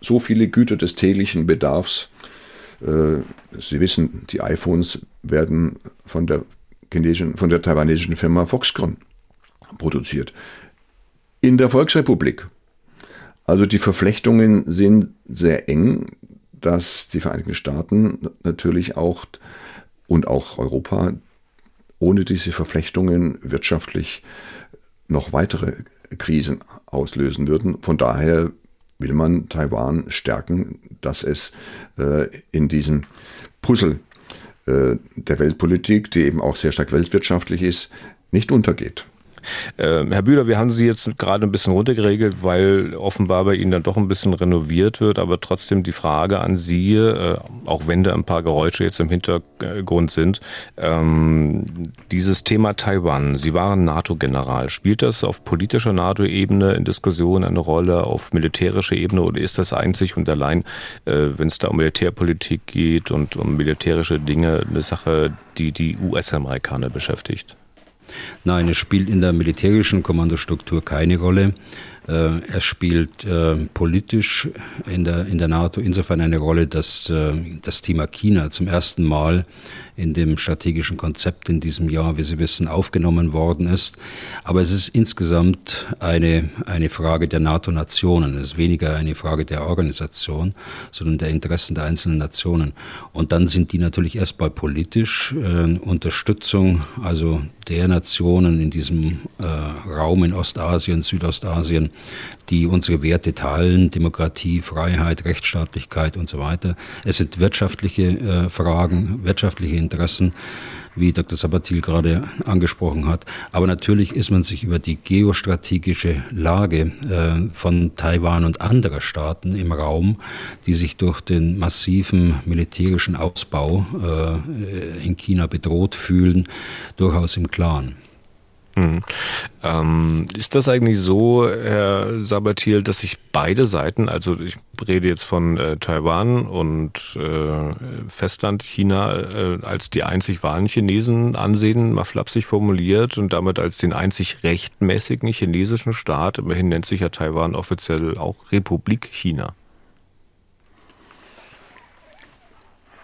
so viele Güter des täglichen Bedarfs äh, Sie wissen, die iPhones werden von der chinesischen, von der taiwanesischen Firma Foxconn produziert. In der Volksrepublik. Also die Verflechtungen sind sehr eng, dass die Vereinigten Staaten natürlich auch und auch Europa ohne diese Verflechtungen wirtschaftlich noch weitere Krisen auslösen würden. Von daher will man Taiwan stärken, dass es äh, in diesem Puzzle äh, der Weltpolitik, die eben auch sehr stark weltwirtschaftlich ist, nicht untergeht. Äh, Herr Bühler, wir haben Sie jetzt gerade ein bisschen runtergeregelt, weil offenbar bei Ihnen dann doch ein bisschen renoviert wird, aber trotzdem die Frage an Sie, äh, auch wenn da ein paar Geräusche jetzt im Hintergrund sind, ähm, dieses Thema Taiwan, Sie waren NATO-General, spielt das auf politischer NATO-Ebene in Diskussionen eine Rolle, auf militärischer Ebene oder ist das einzig und allein, äh, wenn es da um Militärpolitik geht und um militärische Dinge, eine Sache, die die US-Amerikaner beschäftigt? Nein, es spielt in der militärischen Kommandostruktur keine Rolle. Äh, er spielt äh, politisch in der, in der NATO insofern eine Rolle, dass äh, das Thema China zum ersten Mal in dem strategischen Konzept in diesem Jahr, wie Sie wissen, aufgenommen worden ist. Aber es ist insgesamt eine, eine Frage der NATO-Nationen. Es ist weniger eine Frage der Organisation, sondern der Interessen der einzelnen Nationen. Und dann sind die natürlich erstmal politisch äh, Unterstützung, also der Nationen in diesem äh, Raum in Ostasien, Südostasien, die unsere Werte teilen, Demokratie, Freiheit, Rechtsstaatlichkeit und so weiter. Es sind wirtschaftliche äh, Fragen, wirtschaftliche Interessen, wie Dr. Sabatil gerade angesprochen hat. Aber natürlich ist man sich über die geostrategische Lage äh, von Taiwan und anderer Staaten im Raum, die sich durch den massiven militärischen Ausbau äh, in China bedroht fühlen, durchaus im Klaren. Hm. Ähm, ist das eigentlich so, Herr Sabatil, dass sich beide Seiten, also ich rede jetzt von äh, Taiwan und äh, Festland China, äh, als die einzig wahren Chinesen ansehen, mal flapsig formuliert und damit als den einzig rechtmäßigen chinesischen Staat, immerhin nennt sich ja Taiwan offiziell auch Republik China?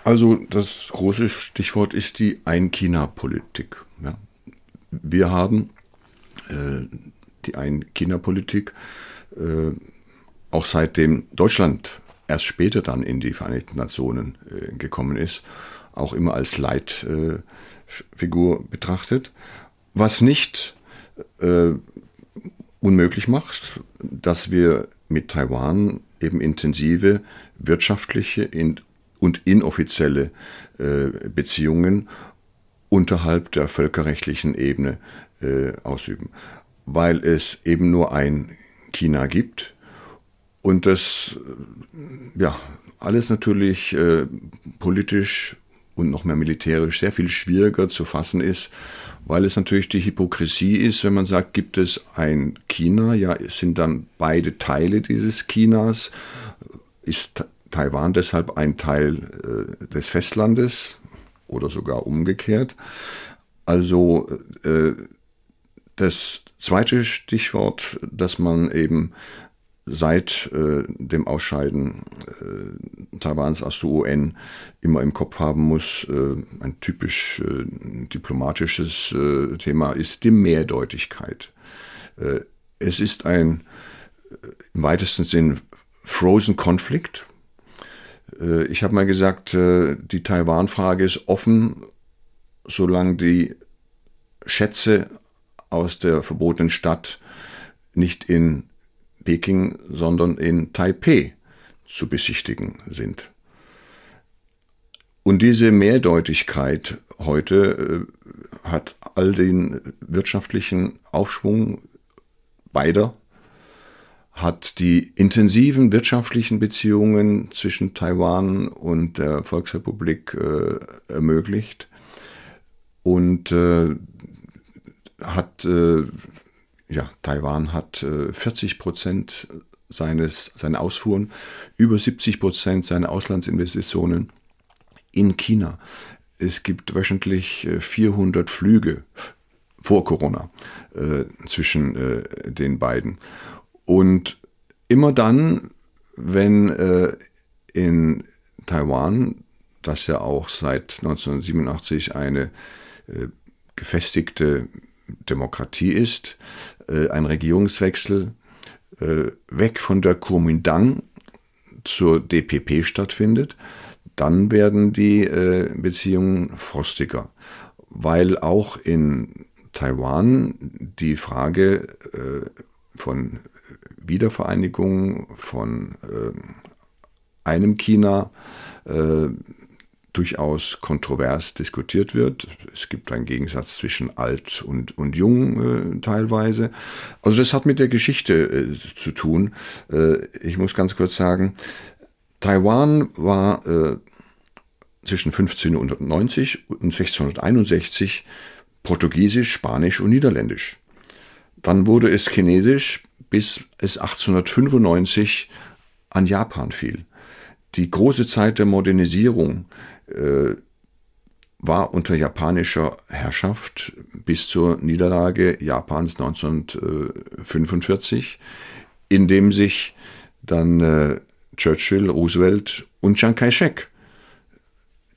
Also das große Stichwort ist die Ein-China-Politik. Ja wir haben äh, die Ein-China-Politik äh, auch seitdem Deutschland erst später dann in die Vereinigten Nationen äh, gekommen ist, auch immer als Leitfigur betrachtet, was nicht äh, unmöglich macht, dass wir mit Taiwan eben intensive wirtschaftliche und inoffizielle äh, Beziehungen unterhalb der völkerrechtlichen Ebene äh, ausüben, weil es eben nur ein China gibt und das äh, ja alles natürlich äh, politisch und noch mehr militärisch sehr viel schwieriger zu fassen ist, weil es natürlich die Hypokrisie ist, wenn man sagt, gibt es ein China, ja, es sind dann beide Teile dieses Chinas, ist Taiwan deshalb ein Teil äh, des Festlandes, oder sogar umgekehrt. Also äh, das zweite Stichwort, das man eben seit äh, dem Ausscheiden äh, Taiwans aus der UN immer im Kopf haben muss, äh, ein typisch äh, diplomatisches äh, Thema ist die Mehrdeutigkeit. Äh, es ist ein im weitesten Sinn Frozen Conflict, äh, ich habe mal gesagt, äh, die Taiwan-Frage ist offen, solange die Schätze aus der verbotenen Stadt nicht in Peking, sondern in Taipei zu besichtigen sind. Und diese Mehrdeutigkeit heute äh, hat all den wirtschaftlichen Aufschwung beider hat die intensiven wirtschaftlichen Beziehungen zwischen Taiwan und der Volksrepublik äh, ermöglicht und äh, hat äh, ja Taiwan hat 40 äh, Prozent seines seiner Ausfuhren, über 70 Prozent seiner Auslandsinvestitionen in China. Es gibt wöchentlich 400 äh, Flüge vor Corona äh, zwischen den beiden. Und immer dann, wenn äh, in Taiwan, das ja auch seit 1987 eine äh, gefestigte Demokratie ist, äh, ein Regierungswechsel äh, weg von der Kuomintang zur DPP stattfindet, dann werden die äh, Beziehungen frostiger, weil auch in Taiwan die Frage äh, von Wiedervereinigung von äh, einem China äh, durchaus kontrovers diskutiert wird. Es gibt einen Gegensatz zwischen alt und, und jung äh, teilweise. Also das hat mit der Geschichte äh, zu tun. Äh, ich muss ganz kurz sagen, Taiwan war äh, zwischen 1590 und 1661 Portugiesisch, Spanisch und Niederländisch. Dann wurde es Chinesisch, bis es 1895 an Japan fiel. Die große Zeit der Modernisierung äh, war unter japanischer Herrschaft bis zur Niederlage Japans 1945, in dem sich dann äh, Churchill, Roosevelt und Chiang Kai-shek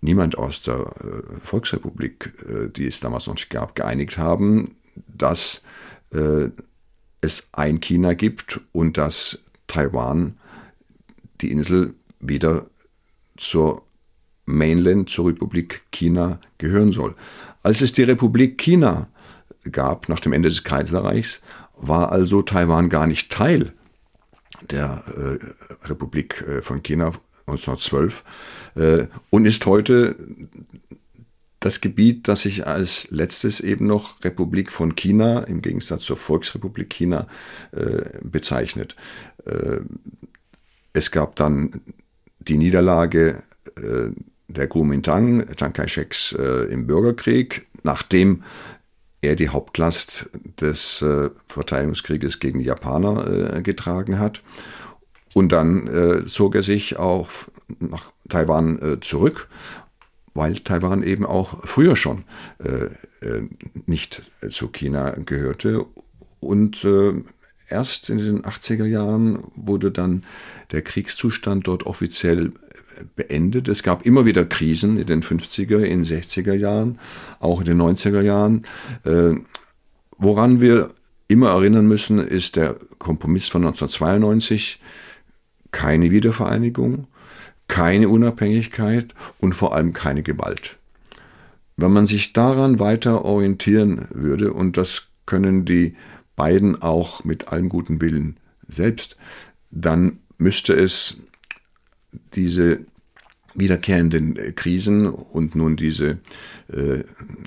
niemand aus der äh, Volksrepublik, äh, die es damals noch nicht gab, geeinigt haben, dass äh, es ein China gibt und dass Taiwan die Insel wieder zur Mainland, zur Republik China gehören soll. Als es die Republik China gab, nach dem Ende des Kaiserreichs, war also Taiwan gar nicht Teil der äh, Republik äh, von China 1912 äh, und ist heute das Gebiet, das sich als letztes eben noch Republik von China im Gegensatz zur Volksrepublik China äh, bezeichnet. Äh, es gab dann die Niederlage äh, der Kuomintang, Chiang Kai-sheks äh, im Bürgerkrieg, nachdem er die Hauptlast des äh, Verteidigungskrieges gegen die Japaner äh, getragen hat. Und dann zog er sich auch nach Taiwan zurück, weil Taiwan eben auch früher schon äh, äh, nicht zu China gehörte. Und erst in den 80er Jahren wurde dann der Kriegszustand dort offiziell beendet. Es gab immer wieder Krisen in den 50er, in den 60er Jahren, auch in den 90er Jahren. woran wir immer erinnern müssen, ist der Kompromiss von 1992, keine Wiedervereinigung, keine Unabhängigkeit und vor allem keine Gewalt. Wenn man sich daran weiter orientieren würde, und das können die beiden auch mit allem guten Willen selbst, dann müsste es diese wiederkehrenden äh, Krisen und nun diese äh,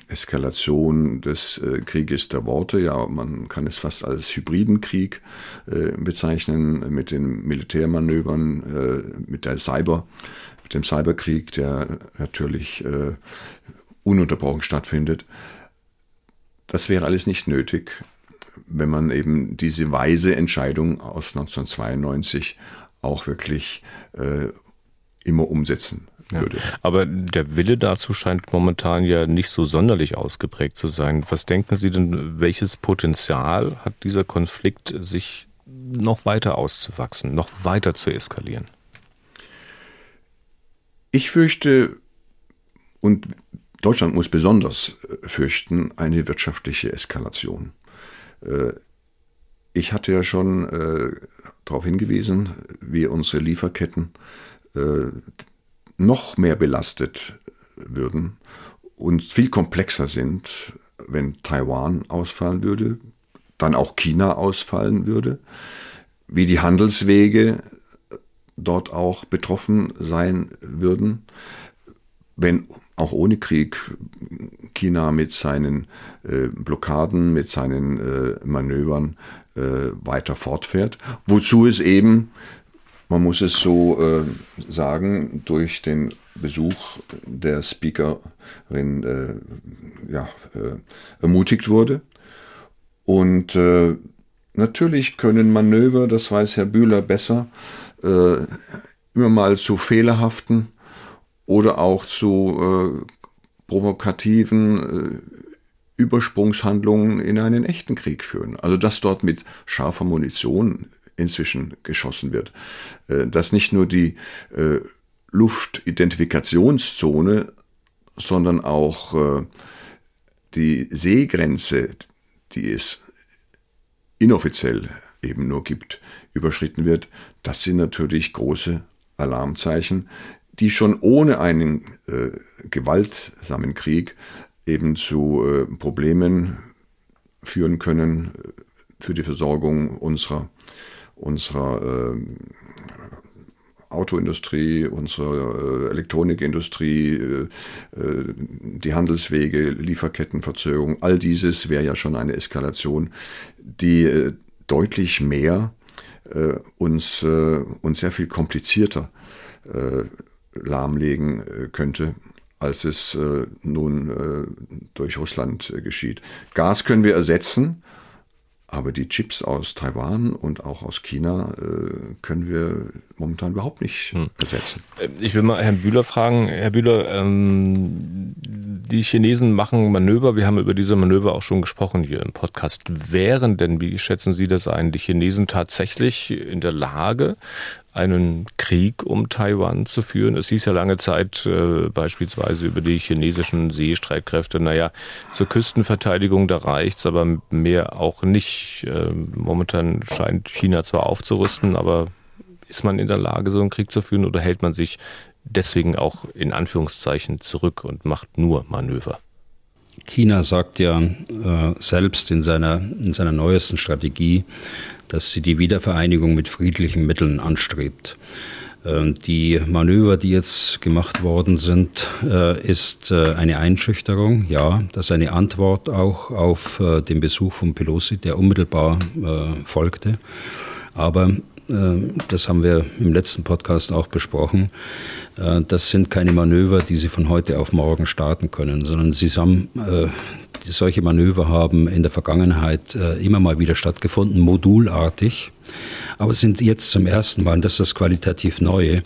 Eskalation des äh, Krieges der Worte, ja, man kann es fast als hybriden Krieg äh, bezeichnen, mit den Militärmanövern, äh, mit der Cyber, mit dem Cyberkrieg, der natürlich äh, ununterbrochen stattfindet. Das wäre alles nicht nötig, wenn man eben diese weise Entscheidung aus 1992 auch wirklich immer umsetzen würde. Ja, aber der Wille dazu scheint momentan ja nicht so sonderlich ausgeprägt zu sein. Was denken Sie denn, welches Potenzial hat dieser Konflikt, sich noch weiter auszuwachsen, noch weiter zu eskalieren? Ich fürchte, und Deutschland muss besonders äh, fürchten, eine wirtschaftliche Eskalation. Äh, ich hatte ja schon äh, darauf hingewiesen, wie unsere Lieferketten noch mehr belastet würden und viel komplexer sind, wenn Taiwan ausfallen würde, dann auch China ausfallen würde, wie die Handelswege dort auch betroffen sein würden, wenn auch ohne Krieg China mit seinen äh, Blockaden, mit seinen äh, Manövern äh, weiter fortfährt, wozu es eben man muss es so äh, sagen, durch den Besuch der Speakerin äh, ja, äh, ermutigt wurde. Und äh, natürlich können Manöver, das weiß Herr Bühler besser, äh, immer mal zu fehlerhaften oder auch zu äh, provokativen Übersprungshandlungen in einen echten Krieg führen. Also dass dort mit scharfer Munition inzwischen geschossen wird. Äh, dass nicht nur die äh, Luftidentikationszone, sondern auch äh, die Seegrenze, die es inoffiziell eben nur gibt, überschritten wird, das sind natürlich große Alarmzeichen, die schon ohne einen äh, gewaltsamen Krieg eben zu äh, Problemen führen können für die Versorgung unserer unserer äh, Autoindustrie, unserer äh, Elektronikindustrie, äh, äh, die Handelswege, Lieferkettenverzögerung, all dieses wäre ja schon eine Eskalation, die äh, deutlich mehr äh, uns, uns sehr viel komplizierter lahmlegen könnte, als es nun durch Russland geschieht. Gas können wir ersetzen, aber die Chips aus Taiwan und auch aus China äh, können wir momentan überhaupt nicht hm. ersetzen. Äh, ich will mal Herrn Bühler fragen. Herr Bühler, ähm, die Chinesen machen Manöver. Wir haben über diese Manöver auch schon gesprochen hier im Podcast. Wären denn, wie schätzen Sie das ein, die Chinesen tatsächlich in der Lage, einen Krieg um Taiwan zu führen. Es hieß ja lange Zeit äh, beispielsweise über die chinesischen Seestreitkräfte, naja, zur Küstenverteidigung, da reicht's, aber mehr auch nicht. Äh, momentan scheint China zwar aufzurüsten, aber ist man in der Lage, so einen Krieg zu führen oder hält man sich deswegen auch in Anführungszeichen zurück und macht nur Manöver? China sagt ja äh, selbst in seiner, in seiner neuesten Strategie, dass sie die Wiedervereinigung mit friedlichen Mitteln anstrebt. Ähm, die Manöver, die jetzt gemacht worden sind, äh, ist äh, eine Einschüchterung, ja, das ist eine Antwort auch auf äh, den Besuch von Pelosi, der unmittelbar folgte. Aber das haben wir im letzten Podcast auch besprochen, das sind keine Manöver, die Sie von heute auf morgen starten können, sondern Sie haben solche Manöver haben in der Vergangenheit äh, immer mal wieder stattgefunden, modulartig, aber sind jetzt zum ersten Mal, und das ist das qualitativ Neue, äh,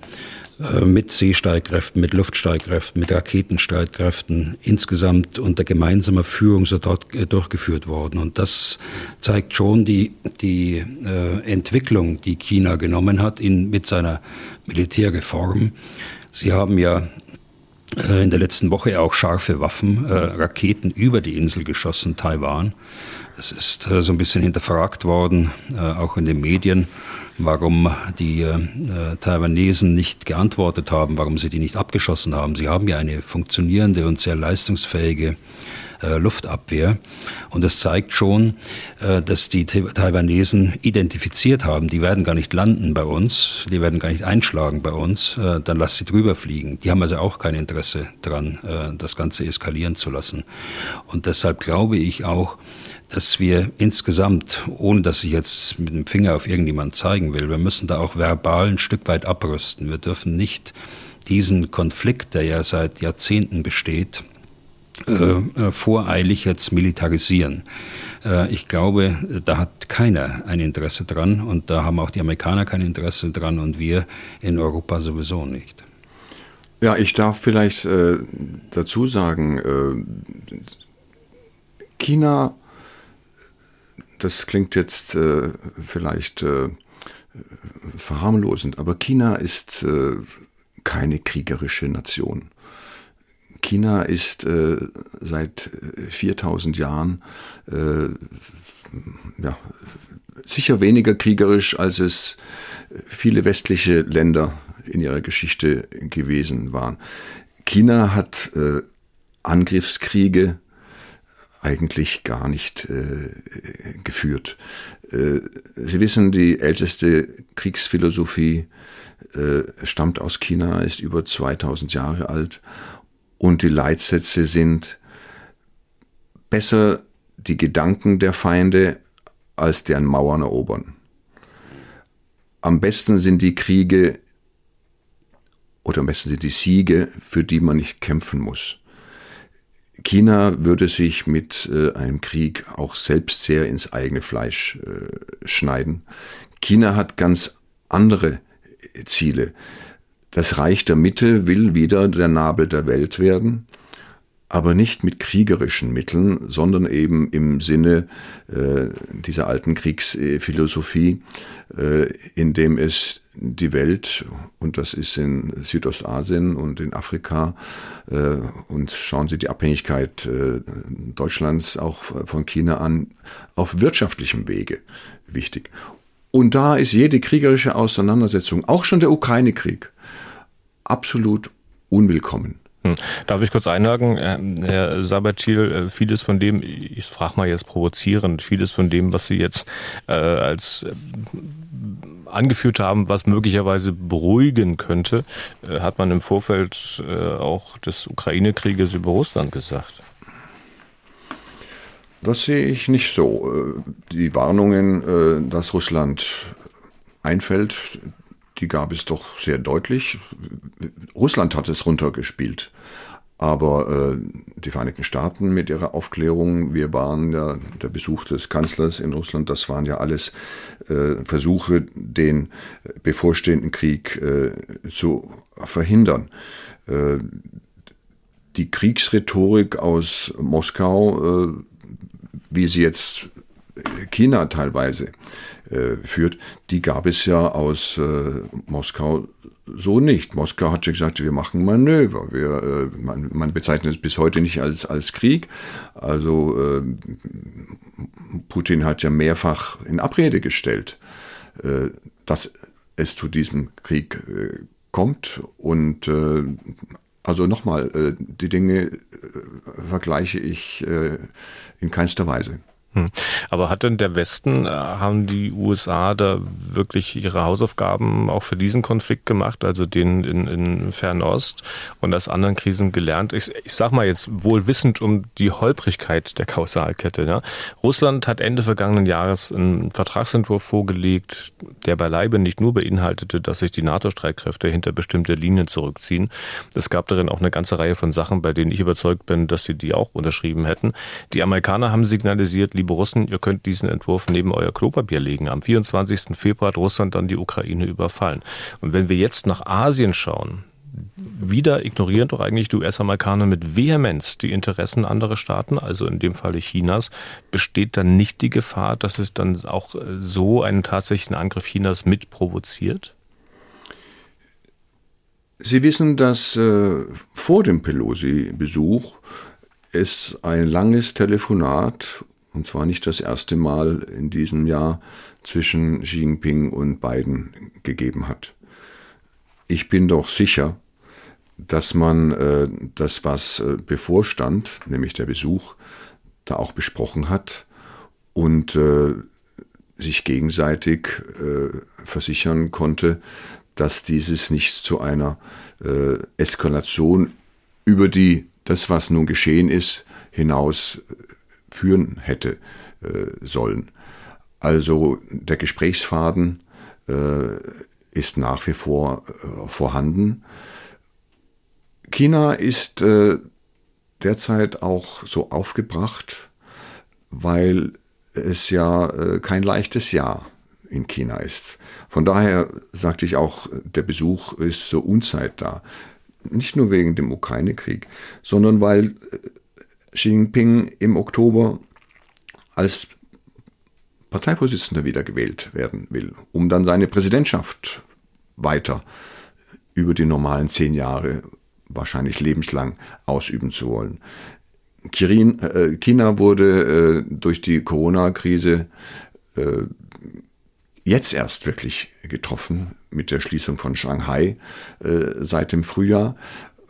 mit Seestreitkräften, mit Luftstreitkräften, mit Raketenstreitkräften insgesamt unter gemeinsamer Führung so dort äh, durchgeführt worden. Und das zeigt schon die, die äh, Entwicklung, die China genommen hat in, mit seiner Militärreform. Sie haben ja äh, in der letzten Woche auch scharfe Waffen, äh, Raketen über die Insel geschossen, Taiwan. Es ist äh, so ein bisschen hinterfragt worden, äh, auch in den Medien, warum die äh, Taiwanesen nicht geantwortet haben, warum sie die nicht abgeschossen haben. Sie haben ja eine funktionierende und sehr leistungsfähige äh, Luftabwehr. Und das zeigt schon, äh, dass die Taiwanesen identifiziert haben, die werden gar nicht landen bei uns, die werden gar nicht einschlagen bei uns, äh, dann lass sie drüber fliegen. Die haben also auch kein Interesse dran, äh, das Ganze eskalieren zu lassen. Und deshalb glaube ich auch, dass wir insgesamt, ohne dass ich jetzt mit dem Finger auf irgendjemand zeigen will, wir müssen da auch verbal ein Stück weit abrüsten. Wir dürfen nicht diesen Konflikt, der ja seit Jahrzehnten besteht, äh, äh, voreilig jetzt militarisieren. Äh, ich glaube, da hat keiner ein Interesse dran und da haben auch die Amerikaner kein Interesse dran und wir in Europa sowieso nicht. Ja, ich darf vielleicht äh, dazu sagen, äh, China, das klingt jetzt äh, vielleicht äh, verharmlosend, aber China ist äh, keine kriegerische Nation. China ist äh, seit 4000 Jahren äh, ja, sicher weniger kriegerisch, als es viele westliche Länder in ihrer Geschichte gewesen waren. China hat äh, Angriffskriege eigentlich gar nicht äh, geführt. Äh, Sie wissen, die älteste Kriegsphilosophie äh, stammt aus China, ist über 2000 Jahre alt und die Leitsätze sind besser die Gedanken der Feinde als deren Mauern erobern. Am besten sind die Kriege oder am besten sind die Siege, für die man nicht kämpfen muss. China würde sich mit äh, einem Krieg auch selbst sehr ins eigene Fleisch äh, schneiden. China hat ganz andere Ziele. Das Reich der Mitte will wieder der Nabel der Welt werden, aber nicht mit kriegerischen Mitteln, sondern eben im Sinne äh, dieser alten Kriegsphilosophie, äh, indem es die Welt, und das ist in Südostasien und in Afrika, äh, und schauen Sie die Abhängigkeit äh, Deutschlands auch von China an, auf wirtschaftlichem Wege wichtig. Und da ist jede kriegerische Auseinandersetzung, auch schon der Ukraine-Krieg, absolut unwillkommen. Hm. Darf ich kurz einhaken, Herr Sabatil, äh, vieles von dem, ich frage mal jetzt provozierend, vieles von dem, was Sie jetzt äh, als äh, angeführt haben, was möglicherweise beruhigen könnte, äh, hat man im Vorfeld äh, auch des Ukraine-Krieges über Russland gesagt. Das sehe ich nicht so. Äh, die Warnungen, dass Russland einfällt, die gab es doch sehr deutlich. Russland hat es runtergespielt. Aber äh, die Vereinigten Staaten mit ihrer Aufklärung, wir waren ja der Besuch des Kanzlers in Russland, das waren ja alles äh, Versuche, den bevorstehenden Krieg äh, zu verhindern. Äh, die Kriegsrhetorik aus Moskau, äh, wie sie jetzt China teilweise äh, führt, die gab es ja aus äh, Moskau so nicht. Moskau hat schon gesagt, wir machen Manöver. Wir, äh, man, man, bezeichnet es bis heute nicht als, als Krieg. Also äh, Putin hat ja mehrfach in Abrede gestellt, äh, dass es zu diesem Krieg äh, kommt. Und also nochmal, die Dinge vergleiche ich in keinster Weise. Hm. Aber hat denn der Westen, äh, haben die USA da wirklich ihre Hausaufgaben auch für diesen Konflikt gemacht, also den in, in Fernost und aus anderen Krisen gelernt? Ich, ich sag mal jetzt wohl wissend um die Holprigkeit der Kausalkette. Ne? Russland hat Ende vergangenen Jahres einen Vertragsentwurf vorgelegt, der beileibe nicht nur beinhaltete, dass sich die NATO-Streitkräfte hinter bestimmte Linien zurückziehen. Es gab darin auch eine ganze Reihe von Sachen, bei denen ich überzeugt bin, dass sie die auch unterschrieben hätten. Die Amerikaner haben signalisiert, liebe Russen, ihr könnt diesen Entwurf neben euer Klopapier legen. Am 24. Februar hat Russland dann die Ukraine überfallen. Und wenn wir jetzt nach Asien schauen, wieder ignorieren doch eigentlich die US-Amerikaner mit Vehemenz die Interessen anderer Staaten, also in dem Falle Chinas. Besteht dann nicht die Gefahr, dass es dann auch so einen tatsächlichen Angriff Chinas mit provoziert? Sie wissen, dass äh, vor dem Pelosi-Besuch es ein langes Telefonat und zwar nicht das erste Mal in diesem Jahr zwischen Xi Jinping und Biden gegeben hat. Ich bin doch sicher, dass man äh, das, was äh, bevorstand, nämlich der Besuch, da auch besprochen hat und äh, sich gegenseitig äh, versichern konnte, dass dieses nicht zu einer äh, Eskalation über die das, was nun geschehen ist, hinaus führen hätte äh, sollen. Also der Gesprächsfaden äh, ist nach wie vor äh, vorhanden. China ist äh, derzeit auch so aufgebracht, weil es ja äh, kein leichtes Jahr in China ist. Von daher sagte ich auch, der Besuch ist so Unzeit da. Nicht nur wegen dem Ukraine-Krieg, sondern weil Xi Jinping im Oktober als Parteivorsitzender wiedergewählt werden will, um dann seine Präsidentschaft weiter über die normalen zehn Jahre, wahrscheinlich lebenslang, ausüben zu wollen. Äh, China wurde äh, durch die Corona-Krise äh, jetzt erst wirklich getroffen mit der Schließung von Shanghai seit dem Frühjahr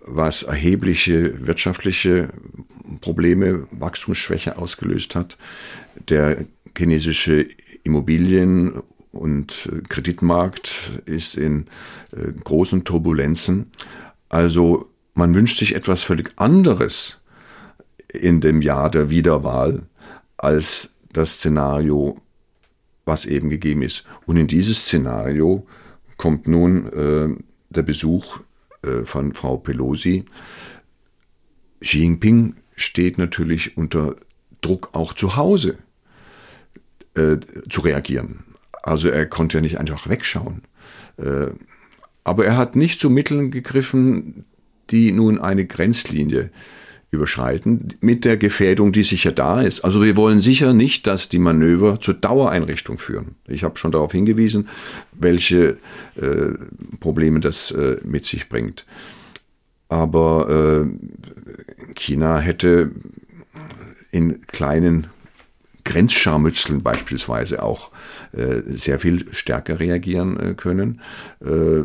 was erhebliche wirtschaftliche Probleme, Wachstumsschwäche ausgelöst hat. Der chinesische Immobilien- und Kreditmarkt ist in äh, großen Turbulenzen. Also man wünscht sich etwas völlig anderes in dem Jahr der Wiederwahl als das Szenario, was eben gegeben ist. Und in dieses Szenario kommt nun äh, der Besuch von Frau Pelosi. Xi Jinping steht natürlich unter Druck, auch zu Hause äh, zu reagieren. Also er konnte ja nicht einfach wegschauen. Äh, aber er hat nicht zu Mitteln gegriffen, die nun eine Grenzlinie überschreiten, mit der Gefährdung, die sicher da ist. Also wir wollen sicher nicht, dass die Manöver zur Dauereinrichtung führen. Ich habe schon darauf hingewiesen, welche äh, Probleme das äh, mit sich bringt. Aber äh, China hätte in kleinen Grenzscharmützeln beispielsweise auch äh, sehr viel stärker reagieren äh, können. Äh,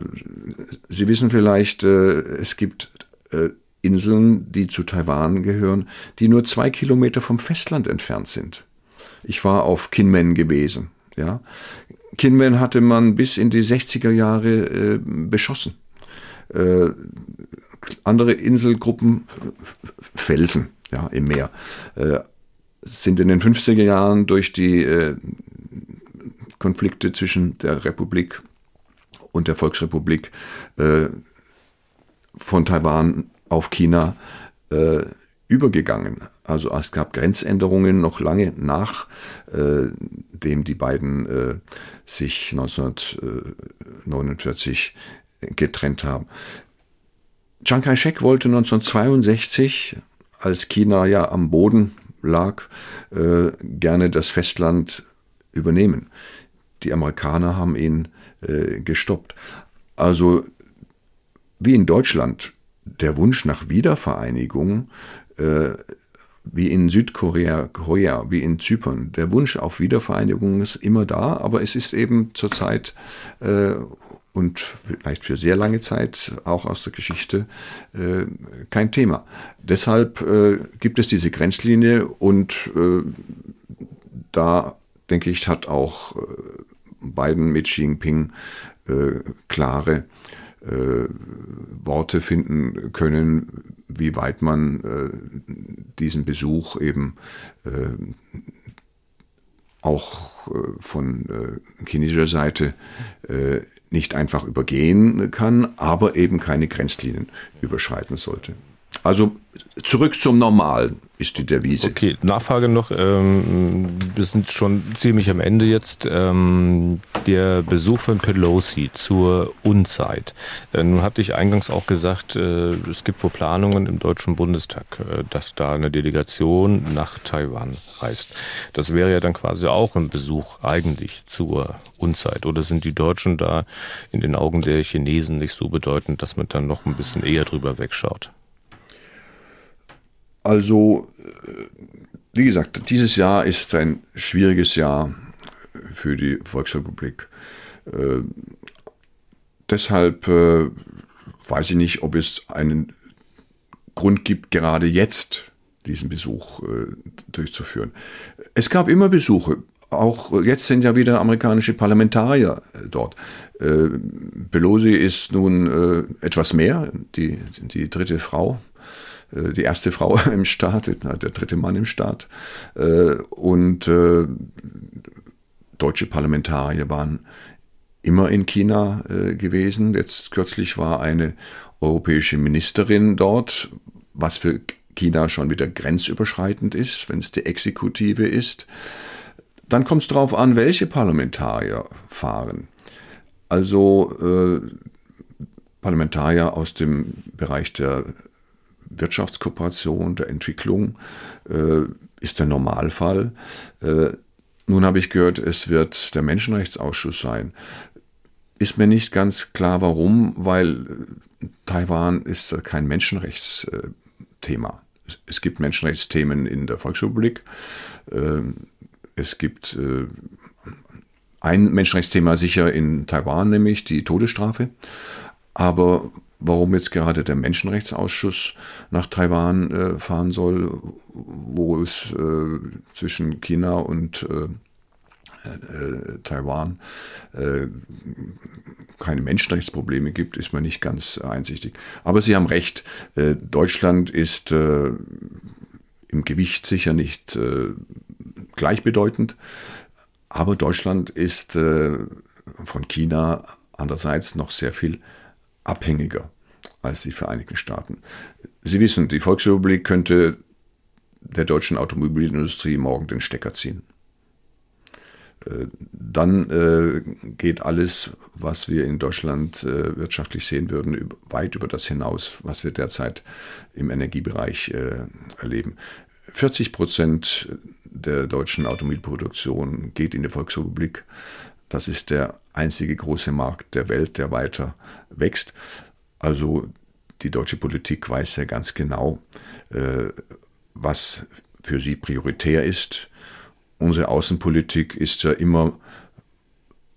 Sie wissen vielleicht, äh, es gibt äh, Inseln, die zu Taiwan gehören, die nur zwei Kilometer vom Festland entfernt sind. Ich war auf Kinmen gewesen. Ja. Kinmen hatte man bis in die 60er Jahre äh, beschossen. Äh, andere Inselgruppen, Felsen ja, im Meer, äh, sind in den 50er Jahren durch die äh, Konflikte zwischen der Republik und der Volksrepublik äh, von Taiwan auf China äh, übergegangen. Also es gab Grenzänderungen noch lange nach äh, die beiden äh, sich 1949 getrennt haben. Chiang Kai-shek wollte 1962, als China ja am Boden lag, äh, gerne das Festland übernehmen. Die Amerikaner haben ihn äh, gestoppt. Also wie in Deutschland der Wunsch nach Wiedervereinigung, äh, wie in Südkorea, Korea, wie in Zypern, der Wunsch auf Wiedervereinigung ist immer da, aber es ist eben zurzeit äh, und vielleicht für sehr lange Zeit auch aus der Geschichte äh, kein Thema. Deshalb äh, gibt es diese Grenzlinie und äh, da denke ich, hat auch äh, Biden mit Xi Jinping äh, klare äh, Worte finden können, wie weit man äh, diesen Besuch eben äh, auch äh, von äh, chinesischer Seite nicht einfach übergehen kann, aber eben keine Grenzlinien überschreiten sollte. Also zurück zum Normalen ist die Devise. Okay, Nachfrage noch. Ähm, wir sind schon ziemlich am Ende jetzt. Ähm, der Besuch von Pelosi zur Unzeit. Äh, nun hatte ich eingangs auch gesagt, äh, es gibt wohl Planungen im Deutschen Bundestag, äh, dass da eine Delegation nach Taiwan reist. Das wäre ja dann quasi auch ein Besuch eigentlich zur Unzeit. Oder sind die Deutschen da in den Augen der Chinesen nicht so bedeutend, dass man dann noch ein bisschen eher drüber wegschaut? Also, äh, wie gesagt, dieses Jahr ist ein schwieriges Jahr für die Volksrepublik. Äh, deshalb äh, weiß ich nicht, ob es einen Grund gibt, gerade jetzt diesen Besuch äh, durchzuführen. Es gab immer Besuche. Auch jetzt sind ja wieder amerikanische Parlamentarier äh, dort. Äh, Pelosi ist nun etwas mehr, die, die dritte Frau die erste Frau im Staat, der dritte Mann im Staat. Äh, und äh, deutsche Parlamentarier waren immer in China gewesen. Jetzt kürzlich war eine europäische Ministerin dort, was für China schon wieder grenzüberschreitend ist, wenn es die Exekutive ist. Dann kommt es darauf an, welche Parlamentarier fahren. Also äh, Parlamentarier aus dem Bereich der Wirtschaftskooperation, der Entwicklung äh, ist der Normalfall. Äh, nun habe ich gehört, es wird der Menschenrechtsausschuss sein. Ist mir nicht ganz klar, warum, weil Taiwan ist kein Menschenrechtsthema. Es gibt Menschenrechtsthemen in der Volksrepublik. Äh, es gibt äh, ein Menschenrechtsthema sicher in Taiwan, nämlich die Todesstrafe. Aber warum jetzt gerade der Menschenrechtsausschuss nach Taiwan äh, fahren soll, wo es äh, zwischen China und äh, äh Taiwan äh, keine Menschenrechtsprobleme gibt, ist mir nicht ganz einsichtig. Aber Sie haben recht, äh, Deutschland ist im Gewicht sicher nicht gleichbedeutend, aber Deutschland ist von China andererseits noch sehr viel abhängiger als die Vereinigten Staaten. Sie wissen, die Volksrepublik könnte der deutschen Automobilindustrie morgen den Stecker ziehen. Äh, dann äh, geht alles, was wir in Deutschland äh, wirtschaftlich sehen würden, weit über das hinaus, was wir derzeit im Energiebereich erleben. 40 Prozent der deutschen Automobilproduktion geht in die Volksrepublik. Das ist der einzige große Markt der Welt, der weiter wächst. Also die deutsche Politik weiß ja ganz genau, äh, was für sie prioritär ist. Unsere Außenpolitik ist ja immer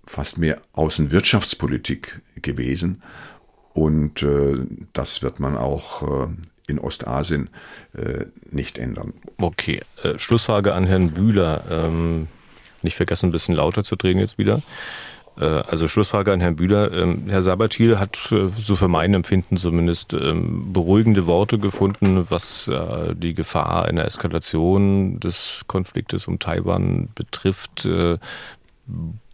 fast mehr Außenwirtschaftspolitik gewesen. Und äh, das wird man auch äh, in Ostasien nicht ändern. Okay, Schlussfrage an Herrn Bühler. Ähm, nicht vergessen, ein bisschen lauter zu drehen jetzt wieder. Äh, also Schlussfrage an Herrn Bühler. Ähm, Herr Sabatil hat, äh, so für mein Empfinden zumindest, ähm, beruhigende Worte gefunden, was äh, die Gefahr einer Eskalation des Konfliktes um Taiwan betrifft.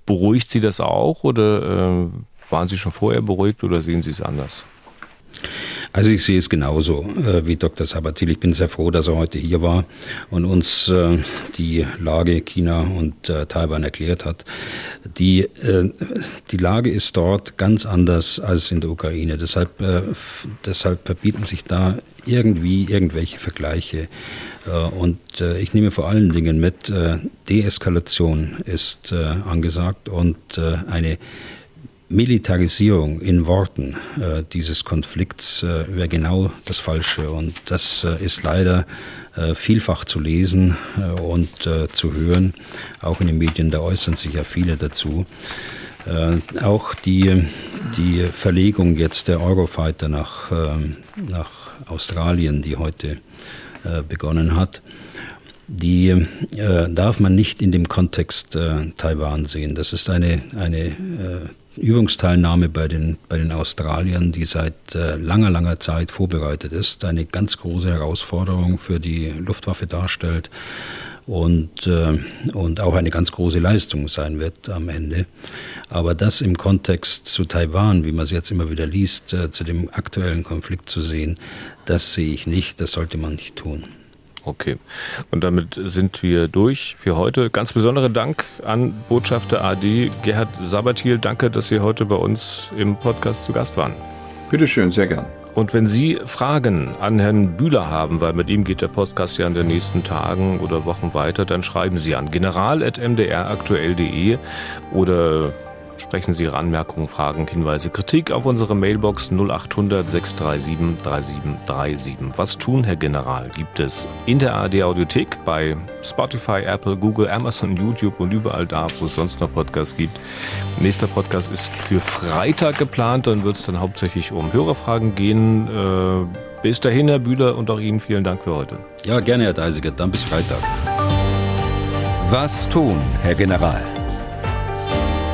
Beruhigt Sie das auch oder waren Sie schon vorher beruhigt oder sehen Sie es anders? Also ich sehe es genauso äh, wie Dr. Sabatil. Ich bin sehr froh, dass er heute hier war und uns äh, die Lage China und äh, Taiwan erklärt hat. Die, äh, die Lage ist dort ganz anders als in der Ukraine. Deshalb, äh, deshalb verbieten sich da irgendwie irgendwelche Vergleiche. Äh, und ich nehme vor allen Dingen mit, Deeskalation ist angesagt und eine Militarisierung in Worten äh, dieses Konflikts äh, wäre genau das Falsche. Und das äh, ist leider äh, vielfach zu lesen äh, und äh, zu hören. Auch in den Medien, da äußern sich ja viele dazu. auch die, die Verlegung jetzt der Eurofighter nach, ähm, nach Australien, die heute begonnen hat, die äh, darf man nicht in dem Kontext äh, Taiwan sehen. Das ist eine, eine äh, Übungsteilnahme bei den, bei den Australiern, die seit äh, langer, langer Zeit vorbereitet ist, eine ganz große Herausforderung für die Luftwaffe darstellt und, äh, und auch eine ganz große Leistung sein wird am Ende. Aber das im Kontext zu Taiwan, wie man es jetzt immer wieder liest, äh, zu dem aktuellen Konflikt zu sehen, das sehe ich nicht, das sollte man nicht tun. Okay. Und damit sind wir durch für heute. Ganz besonderen Dank an Botschafter AD Gerhard Sabatil. Danke, dass Sie heute bei uns im Podcast zu Gast waren. Bitteschön, sehr gern. Und wenn Sie Fragen an Herrn Bühler haben, weil mit ihm geht der Podcast ja in den nächsten Tagen oder Wochen weiter, dann schreiben Sie an general.mdraktuell.de oder Sprechen Sie Ihre Anmerkungen, Fragen, Hinweise, Kritik auf unsere Mailbox 0800 637 3737. Was tun, Herr General, gibt es in der ARD Audiothek bei Spotify, Apple, Google, Amazon, YouTube und überall da, wo es sonst noch Podcasts gibt. Nächster Podcast ist für Freitag geplant, dann wird es dann hauptsächlich um Hörerfragen gehen. Äh, bis dahin, Herr Bühler, und auch Ihnen vielen Dank für heute. Ja, gerne, Herr Deisiger. Dann bis Freitag. Was tun, Herr General?